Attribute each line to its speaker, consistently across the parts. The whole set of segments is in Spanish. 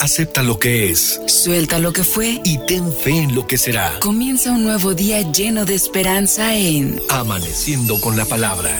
Speaker 1: Acepta lo que es.
Speaker 2: Suelta lo que fue.
Speaker 1: Y ten fe en lo que será.
Speaker 2: Comienza un nuevo día lleno de esperanza en
Speaker 1: Amaneciendo con la palabra.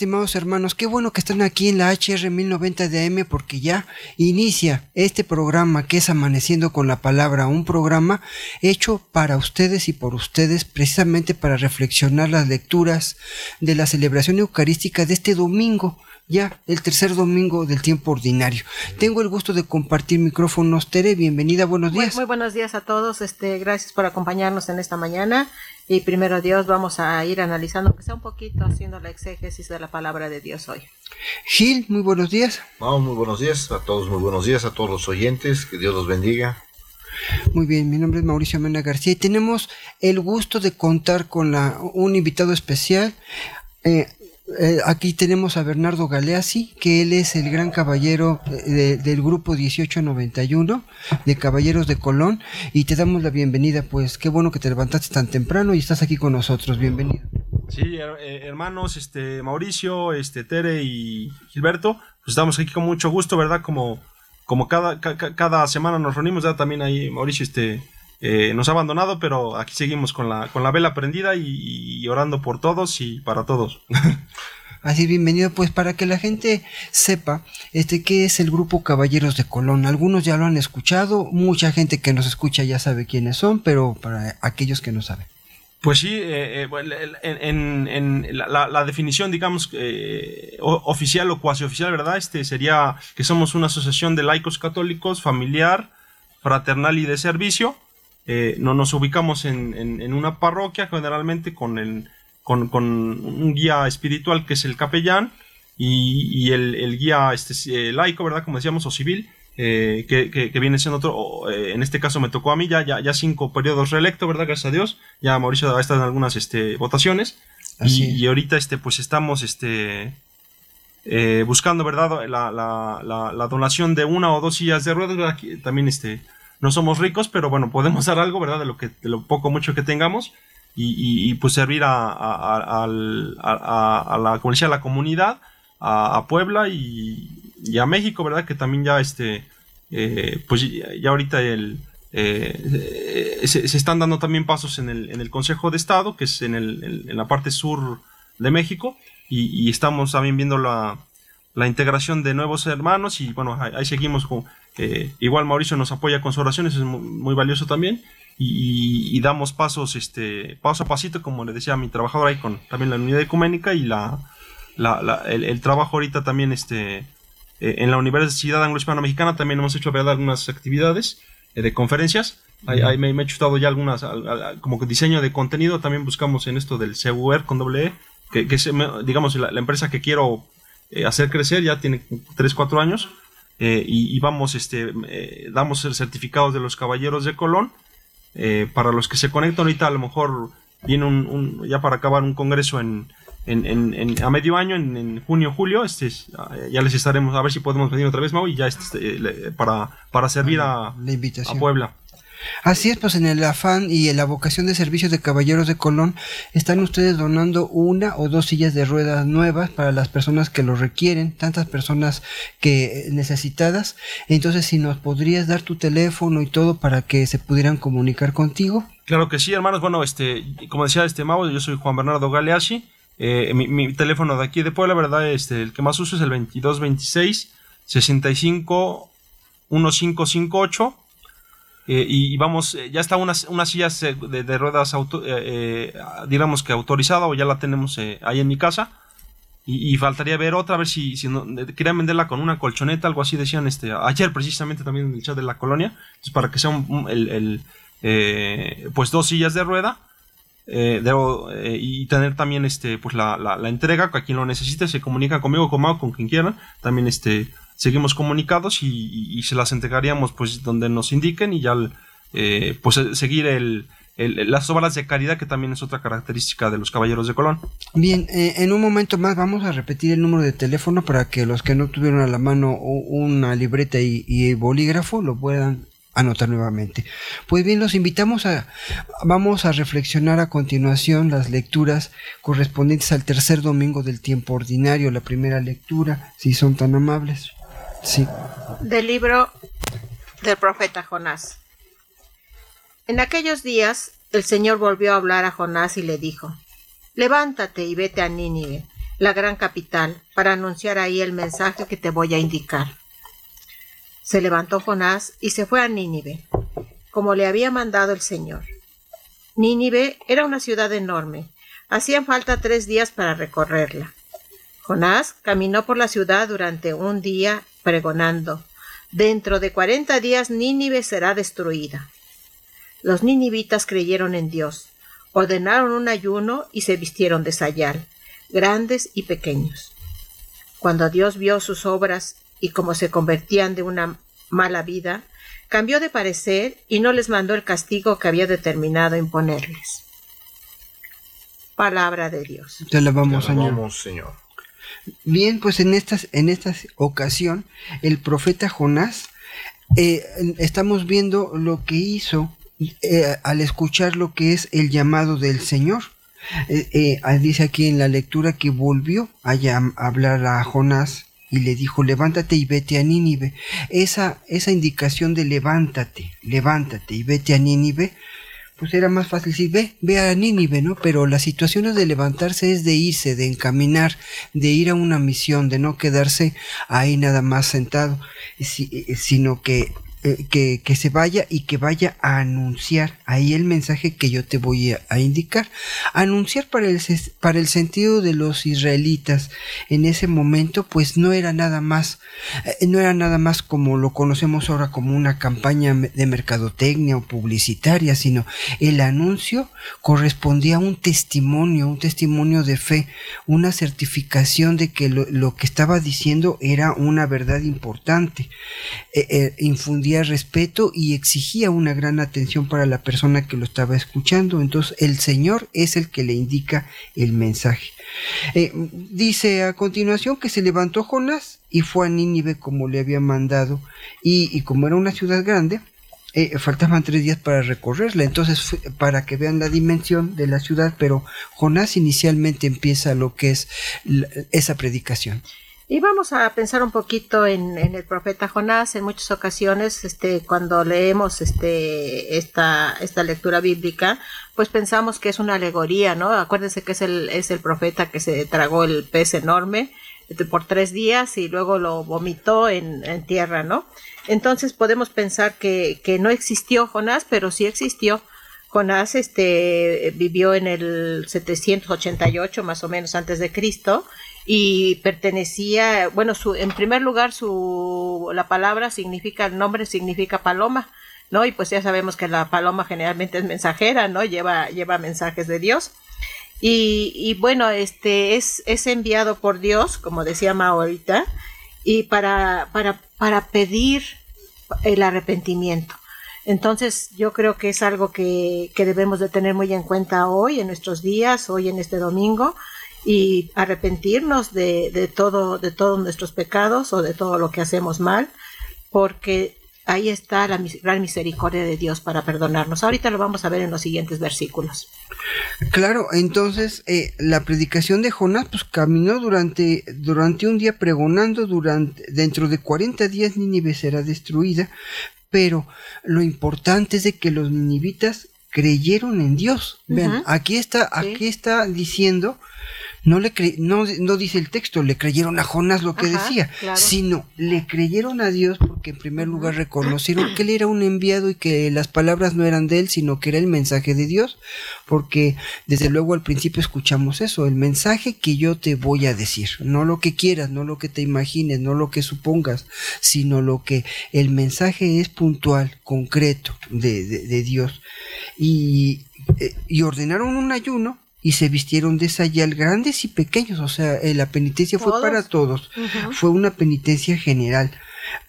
Speaker 3: Estimados hermanos. Qué bueno que están aquí en la HR 1090 de AM porque ya inicia este programa que es Amaneciendo con la Palabra, un programa hecho para ustedes y por ustedes precisamente para reflexionar las lecturas de la celebración eucarística de este domingo ya el tercer domingo del tiempo ordinario. Tengo el gusto de compartir micrófonos. Tere, bienvenida, buenos días.
Speaker 4: Muy, buenos días a todos, este, gracias por acompañarnos en esta mañana y primero Dios vamos a ir analizando, que sea un poquito haciendo la exégesis de la palabra de Dios hoy.
Speaker 3: Gil, muy buenos días.
Speaker 5: Vamos, muy buenos días a todos, muy buenos días a todos los oyentes, que Dios los bendiga.
Speaker 3: Muy bien, mi nombre es Mauricio Mena García y tenemos el gusto de contar con la, un invitado especial. Eh, eh, aquí tenemos a Bernardo Galeazzi, que él es el gran caballero eh, del grupo 1891 de Caballeros de Colón, y te damos la bienvenida, pues qué bueno que te levantaste tan temprano y estás aquí con nosotros, bienvenido.
Speaker 6: Sí, eh, hermanos, este Mauricio, este Tere y Gilberto, pues estamos aquí con mucho gusto, ¿verdad? Como, como cada, cada semana nos reunimos, ya también ahí Mauricio, este eh, nos ha abandonado, pero aquí seguimos con la, con la vela prendida y, orando por todos y para todos.
Speaker 3: Así bienvenido, pues para que la gente sepa este qué es el grupo Caballeros de Colón. Algunos ya lo han escuchado, mucha gente que nos escucha ya sabe quiénes son, pero para aquellos que no saben.
Speaker 6: Pues sí, eh, eh, en, la, definición, digamos, oficial o cuasi oficial, ¿verdad? Este sería que somos una asociación de laicos católicos, familiar, fraternal y de servicio, eh, no nos ubicamos en, una parroquia generalmente con, el, con, un guía espiritual que es el capellán y, el, guía este, eh, laico, ¿verdad? Como decíamos, o civil, eh, que, viene siendo otro, en este caso me tocó a mí ya, ya, cinco periodos reelecto, ¿verdad? Gracias a Dios. Ya Mauricio ha estado en algunas este, votaciones. Y, ahorita este, pues estamos este, buscando, ¿verdad? La, la, donación de una o dos sillas de ruedas, También este, no somos ricos, pero bueno, podemos dar algo, ¿verdad? De lo, que, de lo poco mucho que tengamos y, pues servir a, a, la, como a la comunidad, a, Puebla y, a México, ¿verdad? Que también ya, este, eh, pues ya ahorita el, eh, se, están dando también pasos en el, en el Consejo de Estado, que es en, el, en la parte sur de México, y, estamos también viendo la, la integración de nuevos hermanos y bueno, ahí, seguimos con... Eh, igual Mauricio nos apoya con sus oraciones, es muy, valioso también. Y, damos pasos, este, paso a pasito, como le decía a mi trabajador ahí con también la unidad ecuménica y la, el, trabajo ahorita también este, eh, en la Universidad Anglo-Hispano Mexicana también hemos hecho algunas actividades eh, de conferencias. Ahí, me, he chutado ya algunas, como diseño de contenido, también buscamos en esto del CUR con doble E, que, que es, digamos, la, empresa que quiero eh, hacer crecer, ya tiene 3, 4 años, eh, y, vamos, este, eh, damos el certificado de los caballeros de Colón, para los que se conectan ahorita a lo mejor viene un, ya para acabar un congreso en, en, a medio año, en, junio, julio, este, ya les estaremos, a ver si podemos venir otra vez, Mau, y ya este, para, para servir a, a Puebla.
Speaker 3: Así es, pues en el afán y en la vocación de servicios de Caballeros de Colón están ustedes donando una o dos sillas de ruedas nuevas para las personas que lo requieren, tantas personas que necesitadas. Entonces, si nos podrías dar tu teléfono y todo para que se pudieran comunicar contigo.
Speaker 6: Claro que sí, hermanos. Bueno, este, como decía este Mau, yo soy Juan Bernardo Galeashi. Eh, mi, teléfono de aquí de Puebla, ¿verdad? Este, el que más uso es el 2226 65 1558 eh, y vamos, eh, ya está unas, unas sillas eh, de, ruedas, auto, digamos que autorizada o ya la tenemos ahí en mi casa. Y, faltaría ver otra, a ver si, si querían venderla con una colchoneta, algo así decían este ayer precisamente también en el chat de la colonia. Pues para que sea un, el, pues dos sillas de rueda. y tener también este pues la, la, entrega a quien lo necesite se comunica conmigo con con quien quiera también este seguimos comunicados y, se las entregaríamos pues donde nos indiquen y ya eh, pues eh, seguir el, las obras de caridad que también es otra característica de los caballeros de Colón.
Speaker 3: Bien, eh, en un momento más vamos a repetir el número de teléfono para que los que no tuvieron a la mano una libreta y, bolígrafo lo puedan anotar nuevamente. Pues bien, los invitamos a, vamos a reflexionar a continuación las lecturas correspondientes al tercer domingo del tiempo ordinario, la primera lectura, si son tan amables. Sí.
Speaker 4: Del libro del profeta Jonás. En aquellos días el Señor volvió a hablar a Jonás y le dijo, Levántate y vete a Nínive, la gran capital, para anunciar ahí el mensaje que te voy a indicar. Se levantó Jonás y se fue a Nínive, como le había mandado el Señor. Nínive era una ciudad enorme. Hacían falta tres días para recorrerla. Jonás caminó por la ciudad durante un día pregonando, Dentro de cuarenta días Nínive será destruida. Los ninivitas creyeron en Dios, ordenaron un ayuno y se vistieron de sayal, grandes y pequeños. Cuando Dios vio sus obras y como se convertían de una mala vida, cambió de parecer y no les mandó el castigo que había determinado imponerles. Palabra de Dios.
Speaker 3: Te alabamos,
Speaker 5: Te
Speaker 3: Señor. Bien, pues en esta, en esta ocasión, el profeta Jonás, eh, estamos viendo lo que hizo eh, al escuchar lo que es el llamado del Señor. Eh, eh, dice aquí en la lectura que volvió a hablar a Jonás y le dijo, levántate y vete a Nínive. Esa, esa indicación de levántate, levántate y vete a Nínive, pues era más fácil decir, ve, ve a Nínive, ¿no? Pero la situación es de levantarse, es de irse, de encaminar, de ir a una misión, de no quedarse ahí nada más sentado, si- eh, sino que, eh, que, se vaya y que vaya a anunciar ahí el mensaje que yo te voy a, indicar. Anunciar para el, para el sentido de los israelitas en ese momento, pues no era nada más, eh, no era nada más como lo conocemos ahora como una campaña de mercadotecnia o publicitaria, sino el anuncio correspondía a un testimonio, un testimonio de fe, una certificación de que lo, lo que estaba diciendo era una verdad importante. Eh, eh, respeto y exigía una gran atención para la persona que lo estaba escuchando. Entonces el Señor es el que le indica el mensaje. Eh, dice a continuación que se levantó Jonás y fue a Nínive como le había mandado y, como era una ciudad grande, eh, faltaban tres días para recorrerla, entonces para que vean la dimensión de la ciudad, pero Jonás inicialmente empieza lo que es esa predicación.
Speaker 4: Y vamos a pensar un poquito en, el profeta Jonás. En muchas ocasiones, este, cuando leemos este, esta, esta lectura bíblica, pues pensamos que es una alegoría, ¿no? Acuérdense que es el, es el profeta que se tragó el pez enorme este, por tres días y luego lo vomitó en, en tierra, ¿no? Entonces podemos pensar que, que no existió Jonás, pero sí existió. Jonás este, vivió en el 788 más o menos antes de Cristo y pertenecía, bueno, su, en primer lugar su la palabra significa, el nombre significa paloma, ¿no? Y pues ya sabemos que la paloma generalmente es mensajera, ¿no? Lleva, lleva mensajes de Dios. Y, y bueno, este es, es enviado por Dios, como decía ahorita, y para, para, para pedir el arrepentimiento. Entonces yo creo que es algo que, que debemos de tener muy en cuenta hoy, en nuestros días, hoy en este domingo, y arrepentirnos de, de todo, de todos nuestros pecados o de todo lo que hacemos mal, porque ahí está la gran misericordia de Dios para perdonarnos. Ahorita lo vamos a ver en los siguientes versículos.
Speaker 3: Claro, entonces eh, la predicación de Jonás pues caminó durante, durante un día pregonando durante dentro de 40 días Nínive será destruida, pero lo importante es de que los ninivitas creyeron en Dios. Vean, aquí está,
Speaker 4: Sí.
Speaker 3: aquí está diciendo no le cre- no, no dice el texto, le creyeron a Jonás lo que
Speaker 4: Ajá,
Speaker 3: decía,
Speaker 4: claro.
Speaker 3: sino le creyeron a Dios porque en primer lugar reconocieron que él era un enviado y que las palabras no eran de él, sino que era el mensaje de Dios, porque desde luego al principio escuchamos eso, el mensaje que yo te voy a decir, no lo que quieras, no lo que te imagines, no lo que supongas, sino lo que el mensaje es puntual, concreto de, de- de Dios. Y, eh, y ordenaron un ayuno y se vistieron de sayal grandes y pequeños, o sea, eh, la penitencia fue para todos, fue una penitencia general.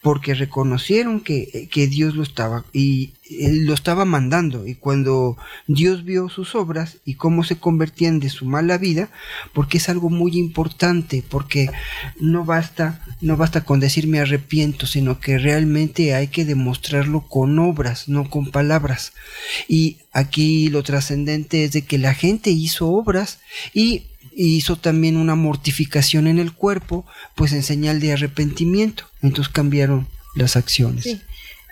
Speaker 3: Porque reconocieron que, que Dios lo estaba y él lo estaba mandando y cuando Dios vio sus obras y cómo se convertían de su mala vida, porque es algo muy importante, porque no basta, no basta con decir me arrepiento, sino que realmente hay que demostrarlo con obras, no con palabras. Y aquí lo trascendente es de que la gente hizo obras y hizo también una mortificación en el cuerpo, pues en señal de arrepentimiento. Entonces cambiaron las acciones.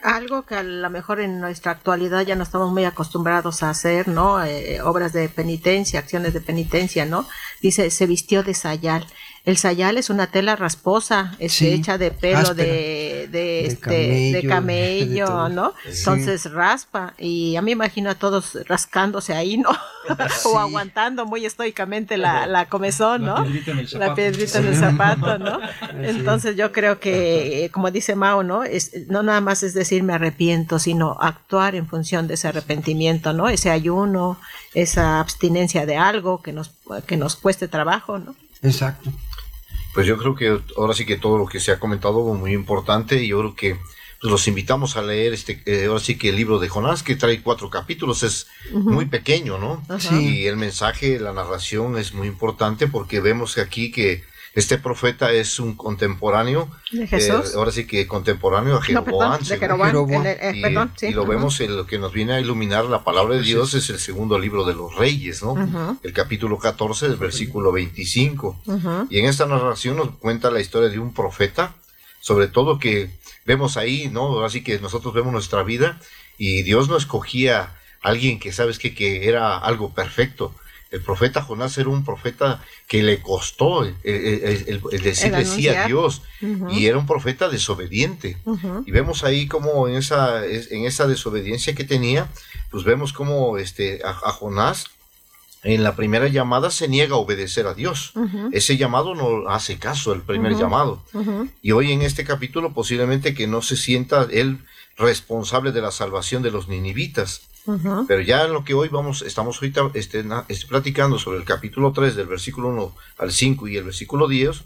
Speaker 4: Algo que a lo mejor en nuestra actualidad ya no estamos muy acostumbrados a hacer, ¿no? Eh, obras de penitencia, acciones de penitencia, ¿no? Dice, se vistió de sayal. El sayal es una tela rasposa, este,
Speaker 3: Sí,
Speaker 4: hecha de pelo
Speaker 3: áspera.
Speaker 4: de, de,
Speaker 3: De
Speaker 4: este, de
Speaker 3: camello,
Speaker 4: camello,
Speaker 3: de todo.
Speaker 4: ¿no?
Speaker 3: Sí.
Speaker 4: Entonces raspa. Y a mí me imagino a todos rascándose ahí, ¿no?
Speaker 3: Sí.
Speaker 4: o aguantando muy estoicamente la, la comezón, ¿no?
Speaker 6: La piedrita en el
Speaker 4: La
Speaker 6: zapato.
Speaker 4: piedrita en el zapato, ¿no? Entonces yo creo que, como dice Mao, ¿no? Es, no nada más es decir me arrepiento, sino actuar en función de ese arrepentimiento, ¿no? Ese ayuno, esa abstinencia de algo que nos, que nos cueste trabajo, ¿no?
Speaker 3: Exacto.
Speaker 5: Pues yo creo que ahora sí que todo lo que se ha comentado es muy importante y yo creo que pues, los invitamos a leer este eh, ahora sí que el libro de Jonás que trae cuatro capítulos es muy pequeño, ¿no?
Speaker 3: Sí.
Speaker 5: Y el mensaje, la narración es muy importante porque vemos que aquí que este profeta es un contemporáneo,
Speaker 4: ¿De Jesús?
Speaker 5: eh, ahora sí que contemporáneo a
Speaker 4: No,
Speaker 5: Jeroboam,
Speaker 4: perdón, de el- eh,
Speaker 5: y,
Speaker 4: perdón, sí.
Speaker 5: y lo vemos en lo que nos viene a iluminar la palabra de Dios es el segundo libro de los reyes, ¿no? El capítulo 14 del versículo 25.
Speaker 4: Ujú.
Speaker 5: Y en esta narración nos cuenta la historia de un profeta, sobre todo que vemos ahí, ¿no? Así que nosotros vemos nuestra vida y Dios no escogía a alguien que, ¿sabes qué? Que era algo perfecto. El profeta Jonás era un profeta que le costó el, el- el- el decirle sí a. Dios y era un profeta desobediente. Y vemos ahí como en esa, es- en esa desobediencia que tenía, pues vemos como este, a, a Jonás en la primera llamada se niega a obedecer a Dios. Ese llamado no hace caso, el primer llamado. Y hoy en este capítulo posiblemente que no se sienta él responsable de la salvación de los ninivitas. Pero ya en lo que hoy vamos, estamos ahorita este, este, platicando sobre el capítulo 3 del versículo 1 al 5 y el versículo 10,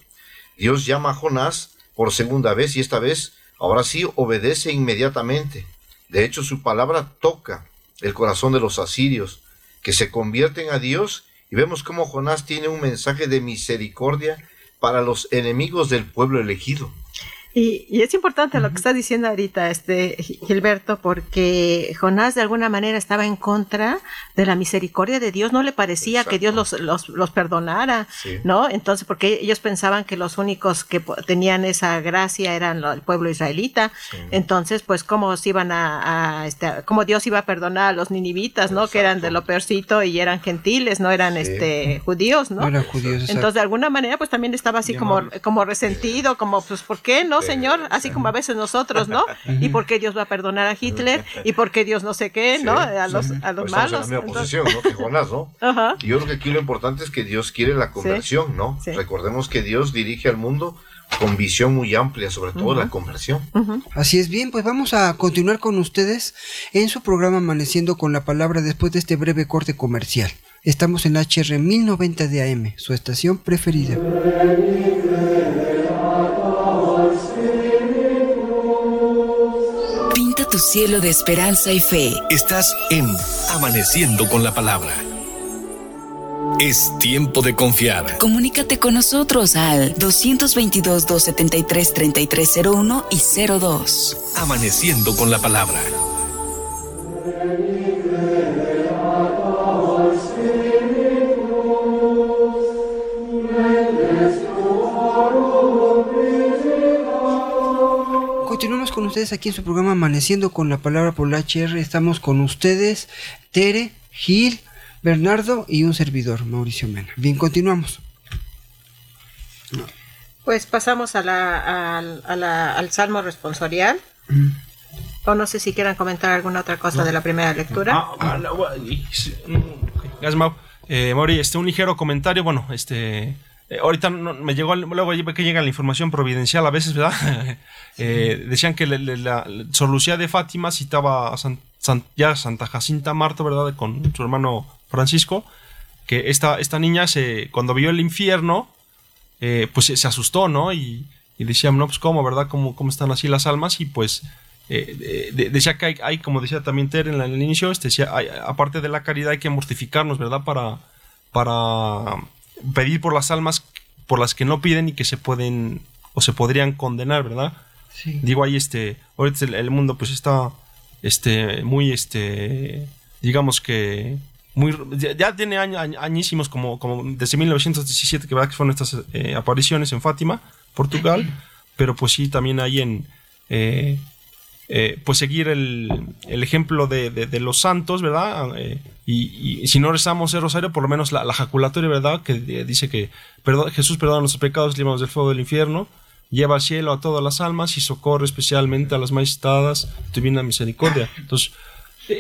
Speaker 5: Dios llama a Jonás por segunda vez y esta vez, ahora sí, obedece inmediatamente. De hecho, su palabra toca el corazón de los asirios, que se convierten a Dios y vemos cómo Jonás tiene un mensaje de misericordia para los enemigos del pueblo elegido.
Speaker 4: Y, y es importante lo que está diciendo ahorita este Gi- Gilberto, porque Jonás de alguna manera estaba en contra de la misericordia de Dios, no le parecía
Speaker 5: Exacto.
Speaker 4: que Dios los, los, los perdonara,
Speaker 5: Sí.
Speaker 4: ¿no? Entonces, porque ellos pensaban que los únicos que tenían esa gracia eran el pueblo israelita, entonces, pues, ¿cómo se iban a, a, este, cómo Dios iba a perdonar a los ninivitas, ¿no? Que eran de lo peorcito y eran gentiles, no eran
Speaker 5: Sí.
Speaker 4: este judíos, ¿no?
Speaker 3: No eran judíos.
Speaker 4: Entonces, de alguna manera, pues también estaba así como, como resentido, como, pues, ¿por qué no, Señor? Así como a veces nosotros, ¿no? ¿Y por qué Dios va a perdonar a Hitler? ¿Y por qué Dios no sé qué,
Speaker 5: Sí,
Speaker 4: no? A los,
Speaker 5: sí.
Speaker 4: a los
Speaker 5: Pues
Speaker 4: malos.
Speaker 5: en la misma
Speaker 4: Entonces-
Speaker 5: posición, ¿no? Que Jonás, ¿no?
Speaker 4: Ajá.
Speaker 5: Y yo creo que aquí lo importante es que Dios quiere la conversión, ¿no?
Speaker 4: Sí.
Speaker 5: Recordemos que Dios dirige al mundo con visión muy amplia, sobre todo la conversión.
Speaker 3: Así es bien, pues vamos a continuar con ustedes en su programa Amaneciendo con la Palabra después de este breve corte comercial. Estamos en HR 1090 de AM, su estación preferida.
Speaker 2: Cielo de esperanza y fe.
Speaker 1: Estás en Amaneciendo con la Palabra. Es tiempo de confiar.
Speaker 2: Comunícate con nosotros al 222-273-3301 y 02.
Speaker 1: Amaneciendo con la Palabra.
Speaker 3: Ustedes aquí en su programa Amaneciendo con la Palabra por la HR. Estamos con ustedes, Tere, Gil, Bernardo y un servidor, Mauricio Mena. Bien, continuamos.
Speaker 4: Pues pasamos a la, al- a la- al Salmo responsorial. O no sé si quieran comentar alguna otra cosa de la primera lectura.
Speaker 6: Ah, y- sí, mm. Eh, Mauri, este, un ligero comentario. Bueno, este. Eh, ahorita no- me llegó, luego que llega la información providencial a veces, ¿verdad? Eh, decían que la, Sor Lucía de Fátima citaba a San- San- ya Santa Jacinta Marta, ¿verdad? Con su hermano Francisco, que esta, esta niña se, cuando vio el infierno, eh, pues se, se asustó, ¿no? Y, y decían, no, pues cómo, ¿verdad? ¿Cómo, cómo están así las almas? Y pues eh, decía que hay, como decía también Ter en, el inicio, este, decía, aparte de la caridad hay que mortificarnos, ¿verdad? Para, para pedir por las almas por las que no piden y que se pueden o se podrían condenar, ¿verdad? Digo ahí, este, ahorita el, mundo pues está, este, muy, este, digamos que muy, ya, tiene añísimos como, como desde 1917 que, que fueron estas eh, apariciones en Fátima, Portugal, pero pues sí también hay en eh, eh, pues seguir el, ejemplo de, los santos, ¿verdad? Y, si no rezamos el rosario, por lo menos la, la jaculatoria, ¿verdad? Que dice que Jesús perdona nuestros pecados, libramos del fuego del infierno, lleva al cielo a todas las almas y socorre especialmente a las más tu divina misericordia. Entonces,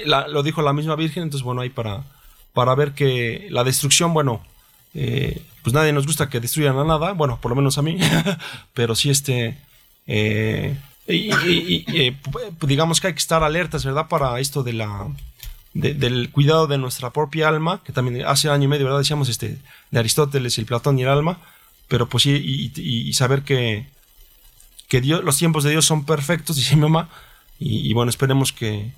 Speaker 6: lo dijo la misma Virgen, entonces bueno, hay para para ver que la destrucción, bueno, eh, pues nadie nos gusta que destruyan a nada, bueno, por lo menos a mí, pero sí este, eh, y, eh, digamos que hay que estar alertas, ¿verdad? Para esto de la, del cuidado de nuestra propia alma, que también hace año y medio, ¿verdad? Decíamos este, de Aristóteles, el Platón y el alma, pero pues sí, y, saber que, que Dios, los tiempos de Dios son perfectos, dice mi mamá, y, bueno, esperemos que,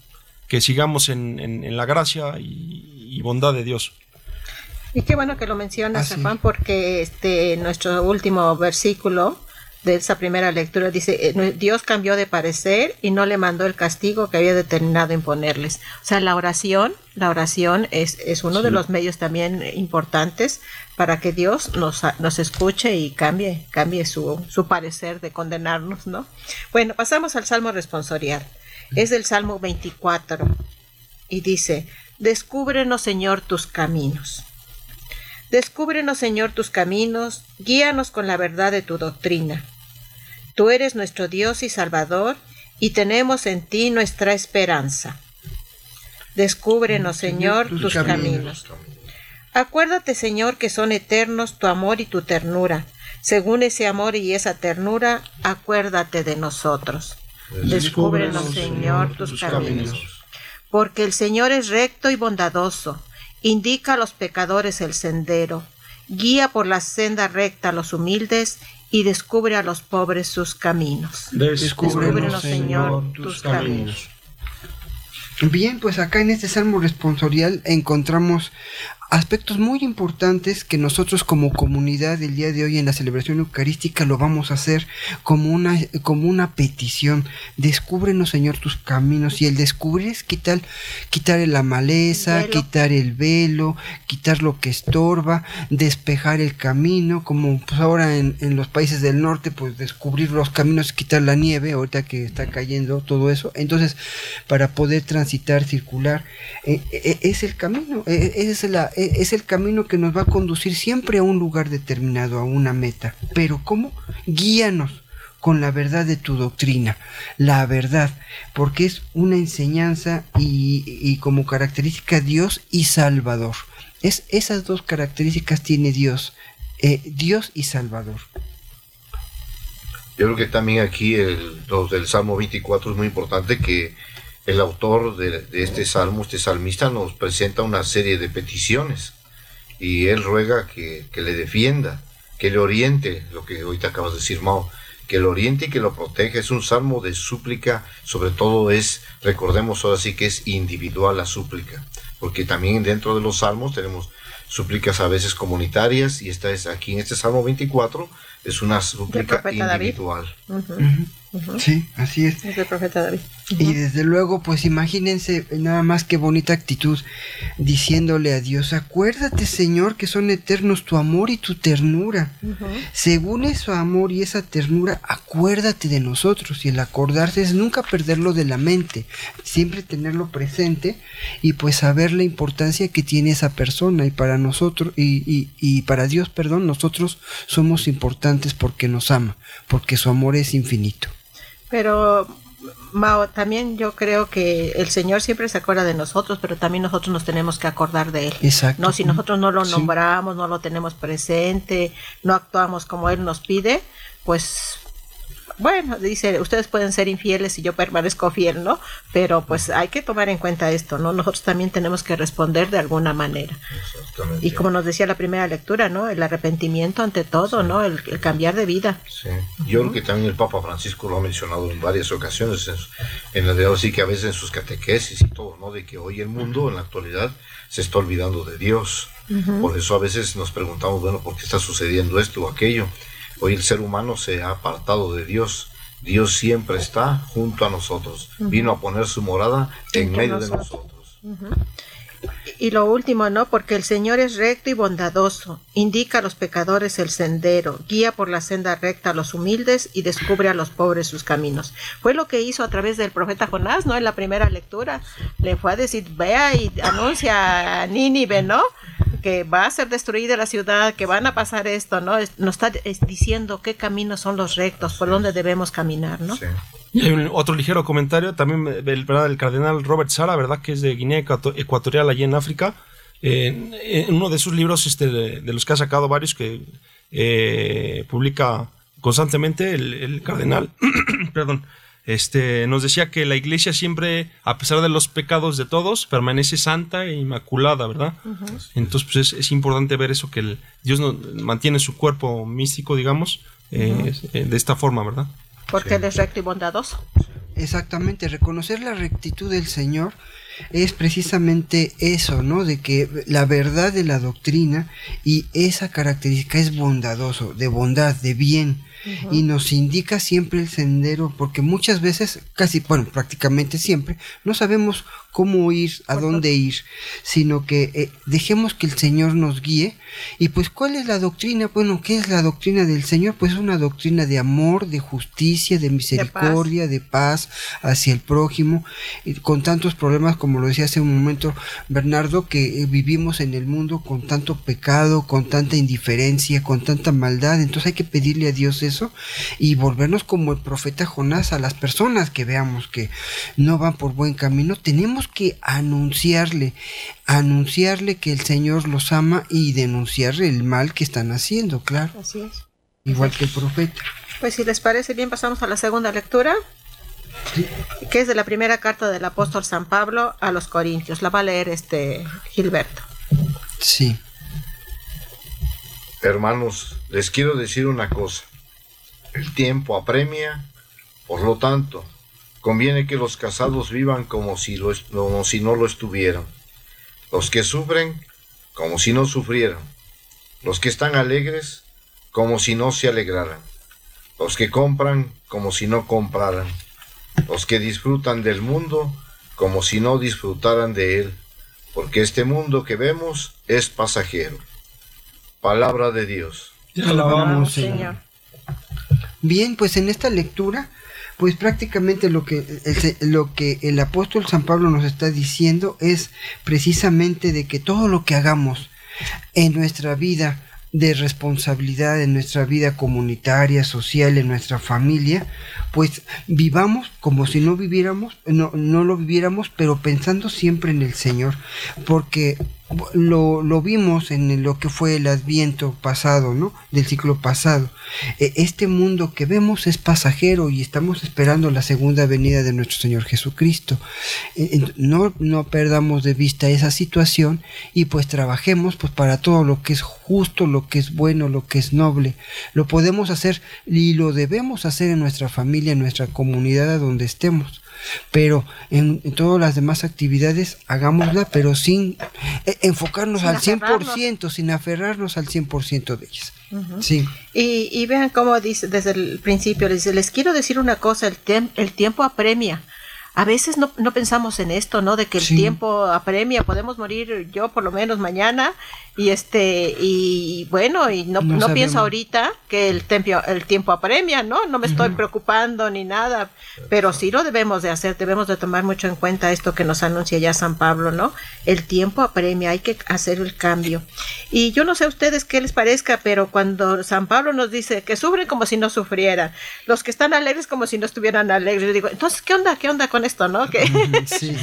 Speaker 6: que sigamos en, en la gracia y, y bondad de Dios.
Speaker 4: Y qué bueno que lo mencionas, ah, Juan, porque este nuestro último versículo de esa primera lectura dice, eh, Dios cambió de parecer y no le mandó el castigo que había determinado imponerles. O sea, la oración, la oración es, es uno de los medios también importantes para que Dios nos, nos escuche y cambie, cambie su, su parecer de condenarnos, ¿no? Bueno, pasamos al Salmo responsorial. Es del Salmo 24 y dice, Descúbrenos, Señor, tus caminos. Descúbrenos, Señor, tus caminos, guíanos con la verdad de tu doctrina. Tú eres nuestro Dios y Salvador, y tenemos en ti nuestra esperanza. Descúbrenos, Señor, tus, caminos. Acuérdate, Señor, que son eternos tu amor y tu ternura. Según ese amor y esa ternura, acuérdate de nosotros. Descúbrenos, Señor, tus caminos porque el Señor es recto y bondadoso, indica a los pecadores el sendero, guía por la senda recta a los humildes y descubre a los pobres sus caminos.
Speaker 3: Descúbrenos, Señor, tus caminos. Bien, pues acá en este salmo responsorial encontramos aspectos muy importantes que nosotros como comunidad el día de hoy en la celebración eucarística lo vamos a hacer como una, como una petición. Descúbrenos, Señor, tus caminos. Y el descubrir es quitar, quitar la maleza, quitar el velo, quitar lo que estorba, despejar el camino, como pues ahora en, en los países del norte, pues descubrir los caminos, quitar la nieve, ahorita que está cayendo todo eso. Entonces, para poder transitar, circular, eh, eh, es el camino, eh, es la es el camino que nos va a conducir siempre a un lugar determinado, a una meta. Pero ¿cómo? Guíanos con la verdad de tu doctrina, la verdad, porque es una enseñanza y, como característica Dios y Salvador. Es, esas dos características tiene Dios, eh, Dios y Salvador.
Speaker 5: Yo creo que también aquí el, los del Salmo 24 es muy importante que el autor de, este salmo, este salmista, nos presenta una serie de peticiones y él ruega que, le defienda, que le oriente, lo que ahorita acabas de decir, Mao, que lo oriente y que lo proteja. Es un salmo de súplica, sobre todo es, recordemos ahora sí que es individual la súplica, porque también dentro de los salmos tenemos súplicas a veces comunitarias y esta es aquí en este salmo 24 es una súplica individual.
Speaker 3: Sí, así es. Y desde luego, pues imagínense nada más que bonita actitud diciéndole a Dios, acuérdate Señor que son eternos tu amor y tu ternura. Según ese amor y esa ternura, acuérdate de nosotros. Y el acordarse es nunca perderlo de la mente, siempre tenerlo presente y pues saber la importancia que tiene esa persona. Y para nosotros, y, y, y para Dios, perdón, nosotros somos importantes porque nos ama, porque su amor es infinito.
Speaker 4: Pero Mao, también yo creo que el Señor siempre se acuerda de nosotros, pero también nosotros nos tenemos que acordar de Él.
Speaker 3: Exacto.
Speaker 4: No, si nosotros no lo nombramos, no lo tenemos presente, no actuamos como Él nos pide, pues bueno, dice, ustedes pueden ser infieles y yo permanezco fiel, ¿no? Pero pues hay que tomar en cuenta esto, ¿no? Nosotros también tenemos que responder de alguna manera. Y como nos decía la primera lectura, ¿no? El arrepentimiento ante todo, ¿no? El, cambiar de vida.
Speaker 5: Sí. Yo creo que también el Papa Francisco lo ha mencionado en varias ocasiones, en, el de así que a veces en sus catequesis y todo, ¿no? De que hoy el mundo en la actualidad se está olvidando de Dios. Por eso a veces nos preguntamos, bueno, ¿por qué está sucediendo esto o aquello? Hoy el ser humano se ha apartado de Dios. Dios siempre está junto a nosotros. Vino a poner su morada en medio de nosotros.
Speaker 4: Y lo último, ¿no? Porque el Señor es recto y bondadoso, indica a los pecadores el sendero, guía por la senda recta a los humildes y descubre a los pobres sus caminos. Fue lo que hizo a través del profeta Jonás, ¿no? En la primera lectura, le fue a decir, vea y anuncia a Nínive, ¿no? que va a ser destruida la ciudad, que van a pasar esto, ¿no? Nos está diciendo qué caminos son los rectos, por dónde debemos caminar, ¿no? Sí.
Speaker 6: Y hay un, otro ligero comentario también el, ¿verdad? el cardenal Robert Sara, ¿verdad? Que es de Guinea Ecuatorial, allí en África. en uno de sus libros, este, de, los que ha sacado varios, que eh, publica constantemente el, el cardenal, perdón, este, nos decía que la iglesia siempre, a pesar de los pecados de todos, permanece santa e inmaculada, ¿verdad? Entonces, pues es, importante ver eso, que el, Dios mantiene su cuerpo místico, digamos, eh, eh, de esta forma, ¿verdad?
Speaker 4: Porque Él es recto y bondadoso.
Speaker 3: Exactamente, reconocer la rectitud del Señor es precisamente eso, ¿no? De que la verdad de la doctrina y esa característica es bondadoso, de bondad, de bien y nos indica siempre el sendero, porque muchas veces, casi, bueno, prácticamente siempre, no sabemos cómo ir, a dónde ir, sino que eh, dejemos que el Señor nos guíe. Y pues, ¿cuál es la doctrina? Bueno, ¿qué es la doctrina del Señor? Pues es una doctrina de amor, de justicia, de misericordia, de paz, hacia el prójimo, y con tantos problemas, como lo decía hace un momento Bernardo, que eh, vivimos en el mundo con tanto pecado, con tanta indiferencia, con tanta maldad, entonces hay que pedirle a Dios eso y volvernos como el profeta Jonás a las personas que veamos que no van por buen camino, tenemos que anunciarle, anunciarle que el Señor los ama y denunciarle el mal que están haciendo, claro.
Speaker 4: Así es.
Speaker 3: Igual que el profeta.
Speaker 4: Pues si les parece bien, pasamos a la segunda lectura. Que es de la primera carta del apóstol San Pablo a los Corintios. La va a leer este Gilberto.
Speaker 3: Sí.
Speaker 5: Hermanos, les quiero decir una cosa. El tiempo apremia, por lo tanto, Conviene que los casados vivan como si, lo, como si no lo estuvieran. Los que sufren, como si no sufrieran. Los que están alegres, como si no se alegraran. Los que compran, como si no compraran. Los que disfrutan del mundo, como si no disfrutaran de él. Porque este mundo que vemos es pasajero. Palabra de Dios.
Speaker 3: alabamos, Señor. Bien, pues en esta lectura pues prácticamente lo que, el, lo que el apóstol San Pablo nos está diciendo es precisamente de que todo lo que hagamos en nuestra vida de responsabilidad, en nuestra vida comunitaria, social, en nuestra familia, pues vivamos como si no viviéramos, no, no lo viviéramos, pero pensando siempre en el Señor, porque lo, lo, vimos en lo que fue el adviento pasado, ¿no? Del ciclo pasado. E, este mundo que vemos es pasajero y estamos esperando la segunda venida de nuestro Señor Jesucristo. E, no, no perdamos de vista esa situación y pues trabajemos pues para todo lo que es justo, lo que es bueno, lo que es noble. Lo podemos hacer y lo debemos hacer en nuestra familia, en nuestra comunidad donde estemos pero en, todas las demás actividades hagámosla, pero sin eh, enfocarnos al 100%, sin aferrarnos al 100% de ellas. Sí.
Speaker 4: Y, y, vean cómo dice desde el principio, les, les quiero decir una cosa, el, el tiempo apremia a veces no, no, pensamos en esto, ¿no? De que el tiempo apremia, podemos morir yo por lo menos mañana y este y bueno y no, no, pienso ahorita que el tiempo el tiempo apremia no no me estoy preocupando ni nada pero sí lo debemos de hacer debemos de tomar mucho en cuenta esto que nos anuncia ya San Pablo no el tiempo apremia hay que hacer el cambio. Y yo no sé a ustedes qué les parezca pero cuando San Pablo nos dice que sufren como si no sufrieran los que están alegres como si no estuvieran alegres yo digo entonces qué onda qué onda con con esto, ¿no? ¿Qué,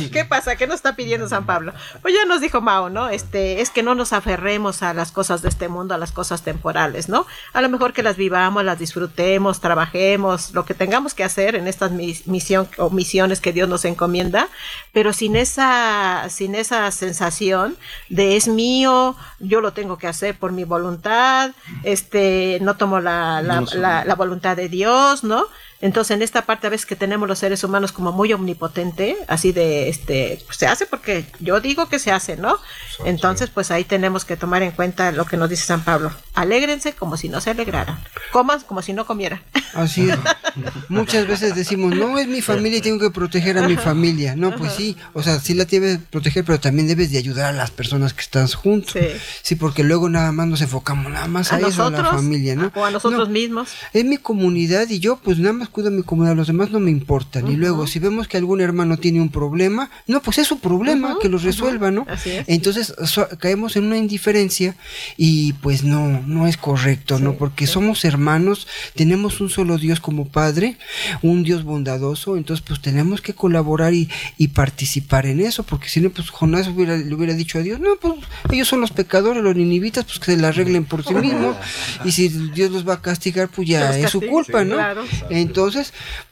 Speaker 4: ¿Qué pasa? ¿Qué nos está pidiendo San Pablo? Pues ya nos dijo Mao, ¿no? Este, es que no nos aferremos a las cosas de este mundo, a las cosas temporales, ¿no? A lo mejor que las vivamos, las disfrutemos, trabajemos, lo que tengamos que hacer en estas misión o misiones que Dios nos encomienda, pero sin esa, sin esa sensación de es mío, yo lo tengo que hacer por mi voluntad, este, no tomo la, la, la voluntad de Dios, ¿no? Entonces, en esta parte a veces que tenemos los seres humanos como muy omnipotente, así de, este, pues, se hace porque yo digo que se hace, ¿no? Entonces, pues ahí tenemos que tomar en cuenta lo que nos dice San Pablo. Alégrense como si no se alegraran. Coman como si no comieran.
Speaker 3: Así es. Muchas veces decimos, no es mi familia y tengo que proteger a mi familia. No, pues sí, o sea, sí la tienes que proteger, pero también debes de ayudar a las personas que están juntos. Sí, sí porque luego nada más nos enfocamos nada más a, eso, a la familia, ¿no?
Speaker 4: O a nosotros mismos.
Speaker 3: Es mi comunidad y yo pues nada más cuido mi comunidad, los demás no me importan. Y luego, si vemos que algún hermano tiene un problema, no, pues es su problema, que lo resuelva, ¿no? Entonces caemos en una indiferencia y pues no, no es correcto, ¿no? Porque somos hermanos, tenemos un solo Dios como Padre, un Dios bondadoso, entonces pues tenemos que colaborar y, y participar en eso, porque si no, pues Jonás hubiera, le hubiera dicho a Dios, no, pues ellos son los pecadores, los ninivitas, pues que se la arreglen por sí mismos, y si Dios los va a castigar, pues ya es su culpa, ¿no? Entonces,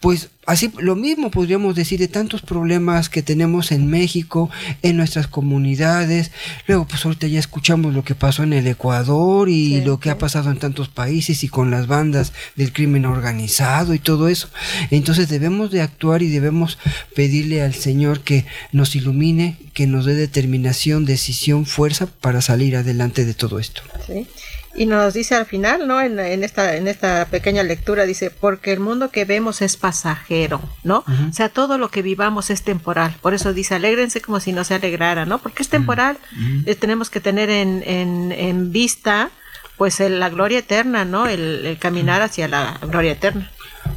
Speaker 3: pues así lo mismo podríamos decir de tantos problemas que tenemos en México, en nuestras comunidades. Luego, pues ahorita ya escuchamos lo que pasó en el Ecuador y lo que ha pasado en tantos países y con las bandas del crimen organizado y todo eso. Entonces debemos de actuar y debemos pedirle al Señor que nos ilumine, que nos dé determinación, decisión, fuerza para salir adelante de todo esto.
Speaker 4: Sí. Y nos dice al final, ¿no? En, esta, en esta pequeña lectura, dice, porque el mundo que vemos es pasajero, ¿no? O sea, todo lo que vivamos es temporal. Por eso dice, alégrense como si no se alegrara, ¿no? Porque es temporal. Eh, tenemos que tener en, en, en vista, pues, la gloria eterna, ¿no? el caminar hacia la gloria eterna.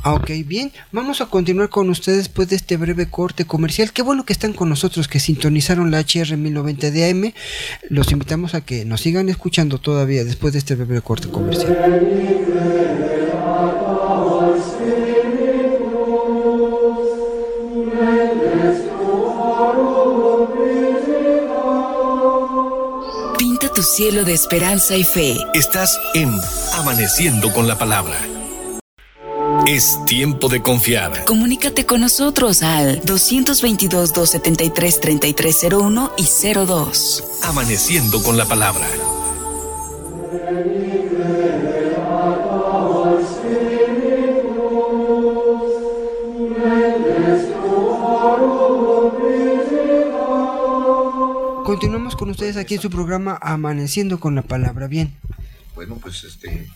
Speaker 3: Ah, ok, bien. Vamos a continuar con ustedes después de este breve corte comercial. Qué bueno que están con nosotros, que sintonizaron la HR 1090 de AM. Los invitamos a que nos sigan escuchando todavía después de este breve corte comercial.
Speaker 2: Pinta tu cielo de esperanza y fe.
Speaker 1: Estás en Amaneciendo con la Palabra es tiempo de confiar.
Speaker 2: Comunícate con nosotros al 222-273-3301 y 02.
Speaker 1: Amaneciendo con la palabra.
Speaker 3: Continuamos con ustedes aquí en su programa Amaneciendo con la palabra. Bien.
Speaker 5: Bueno, pues este,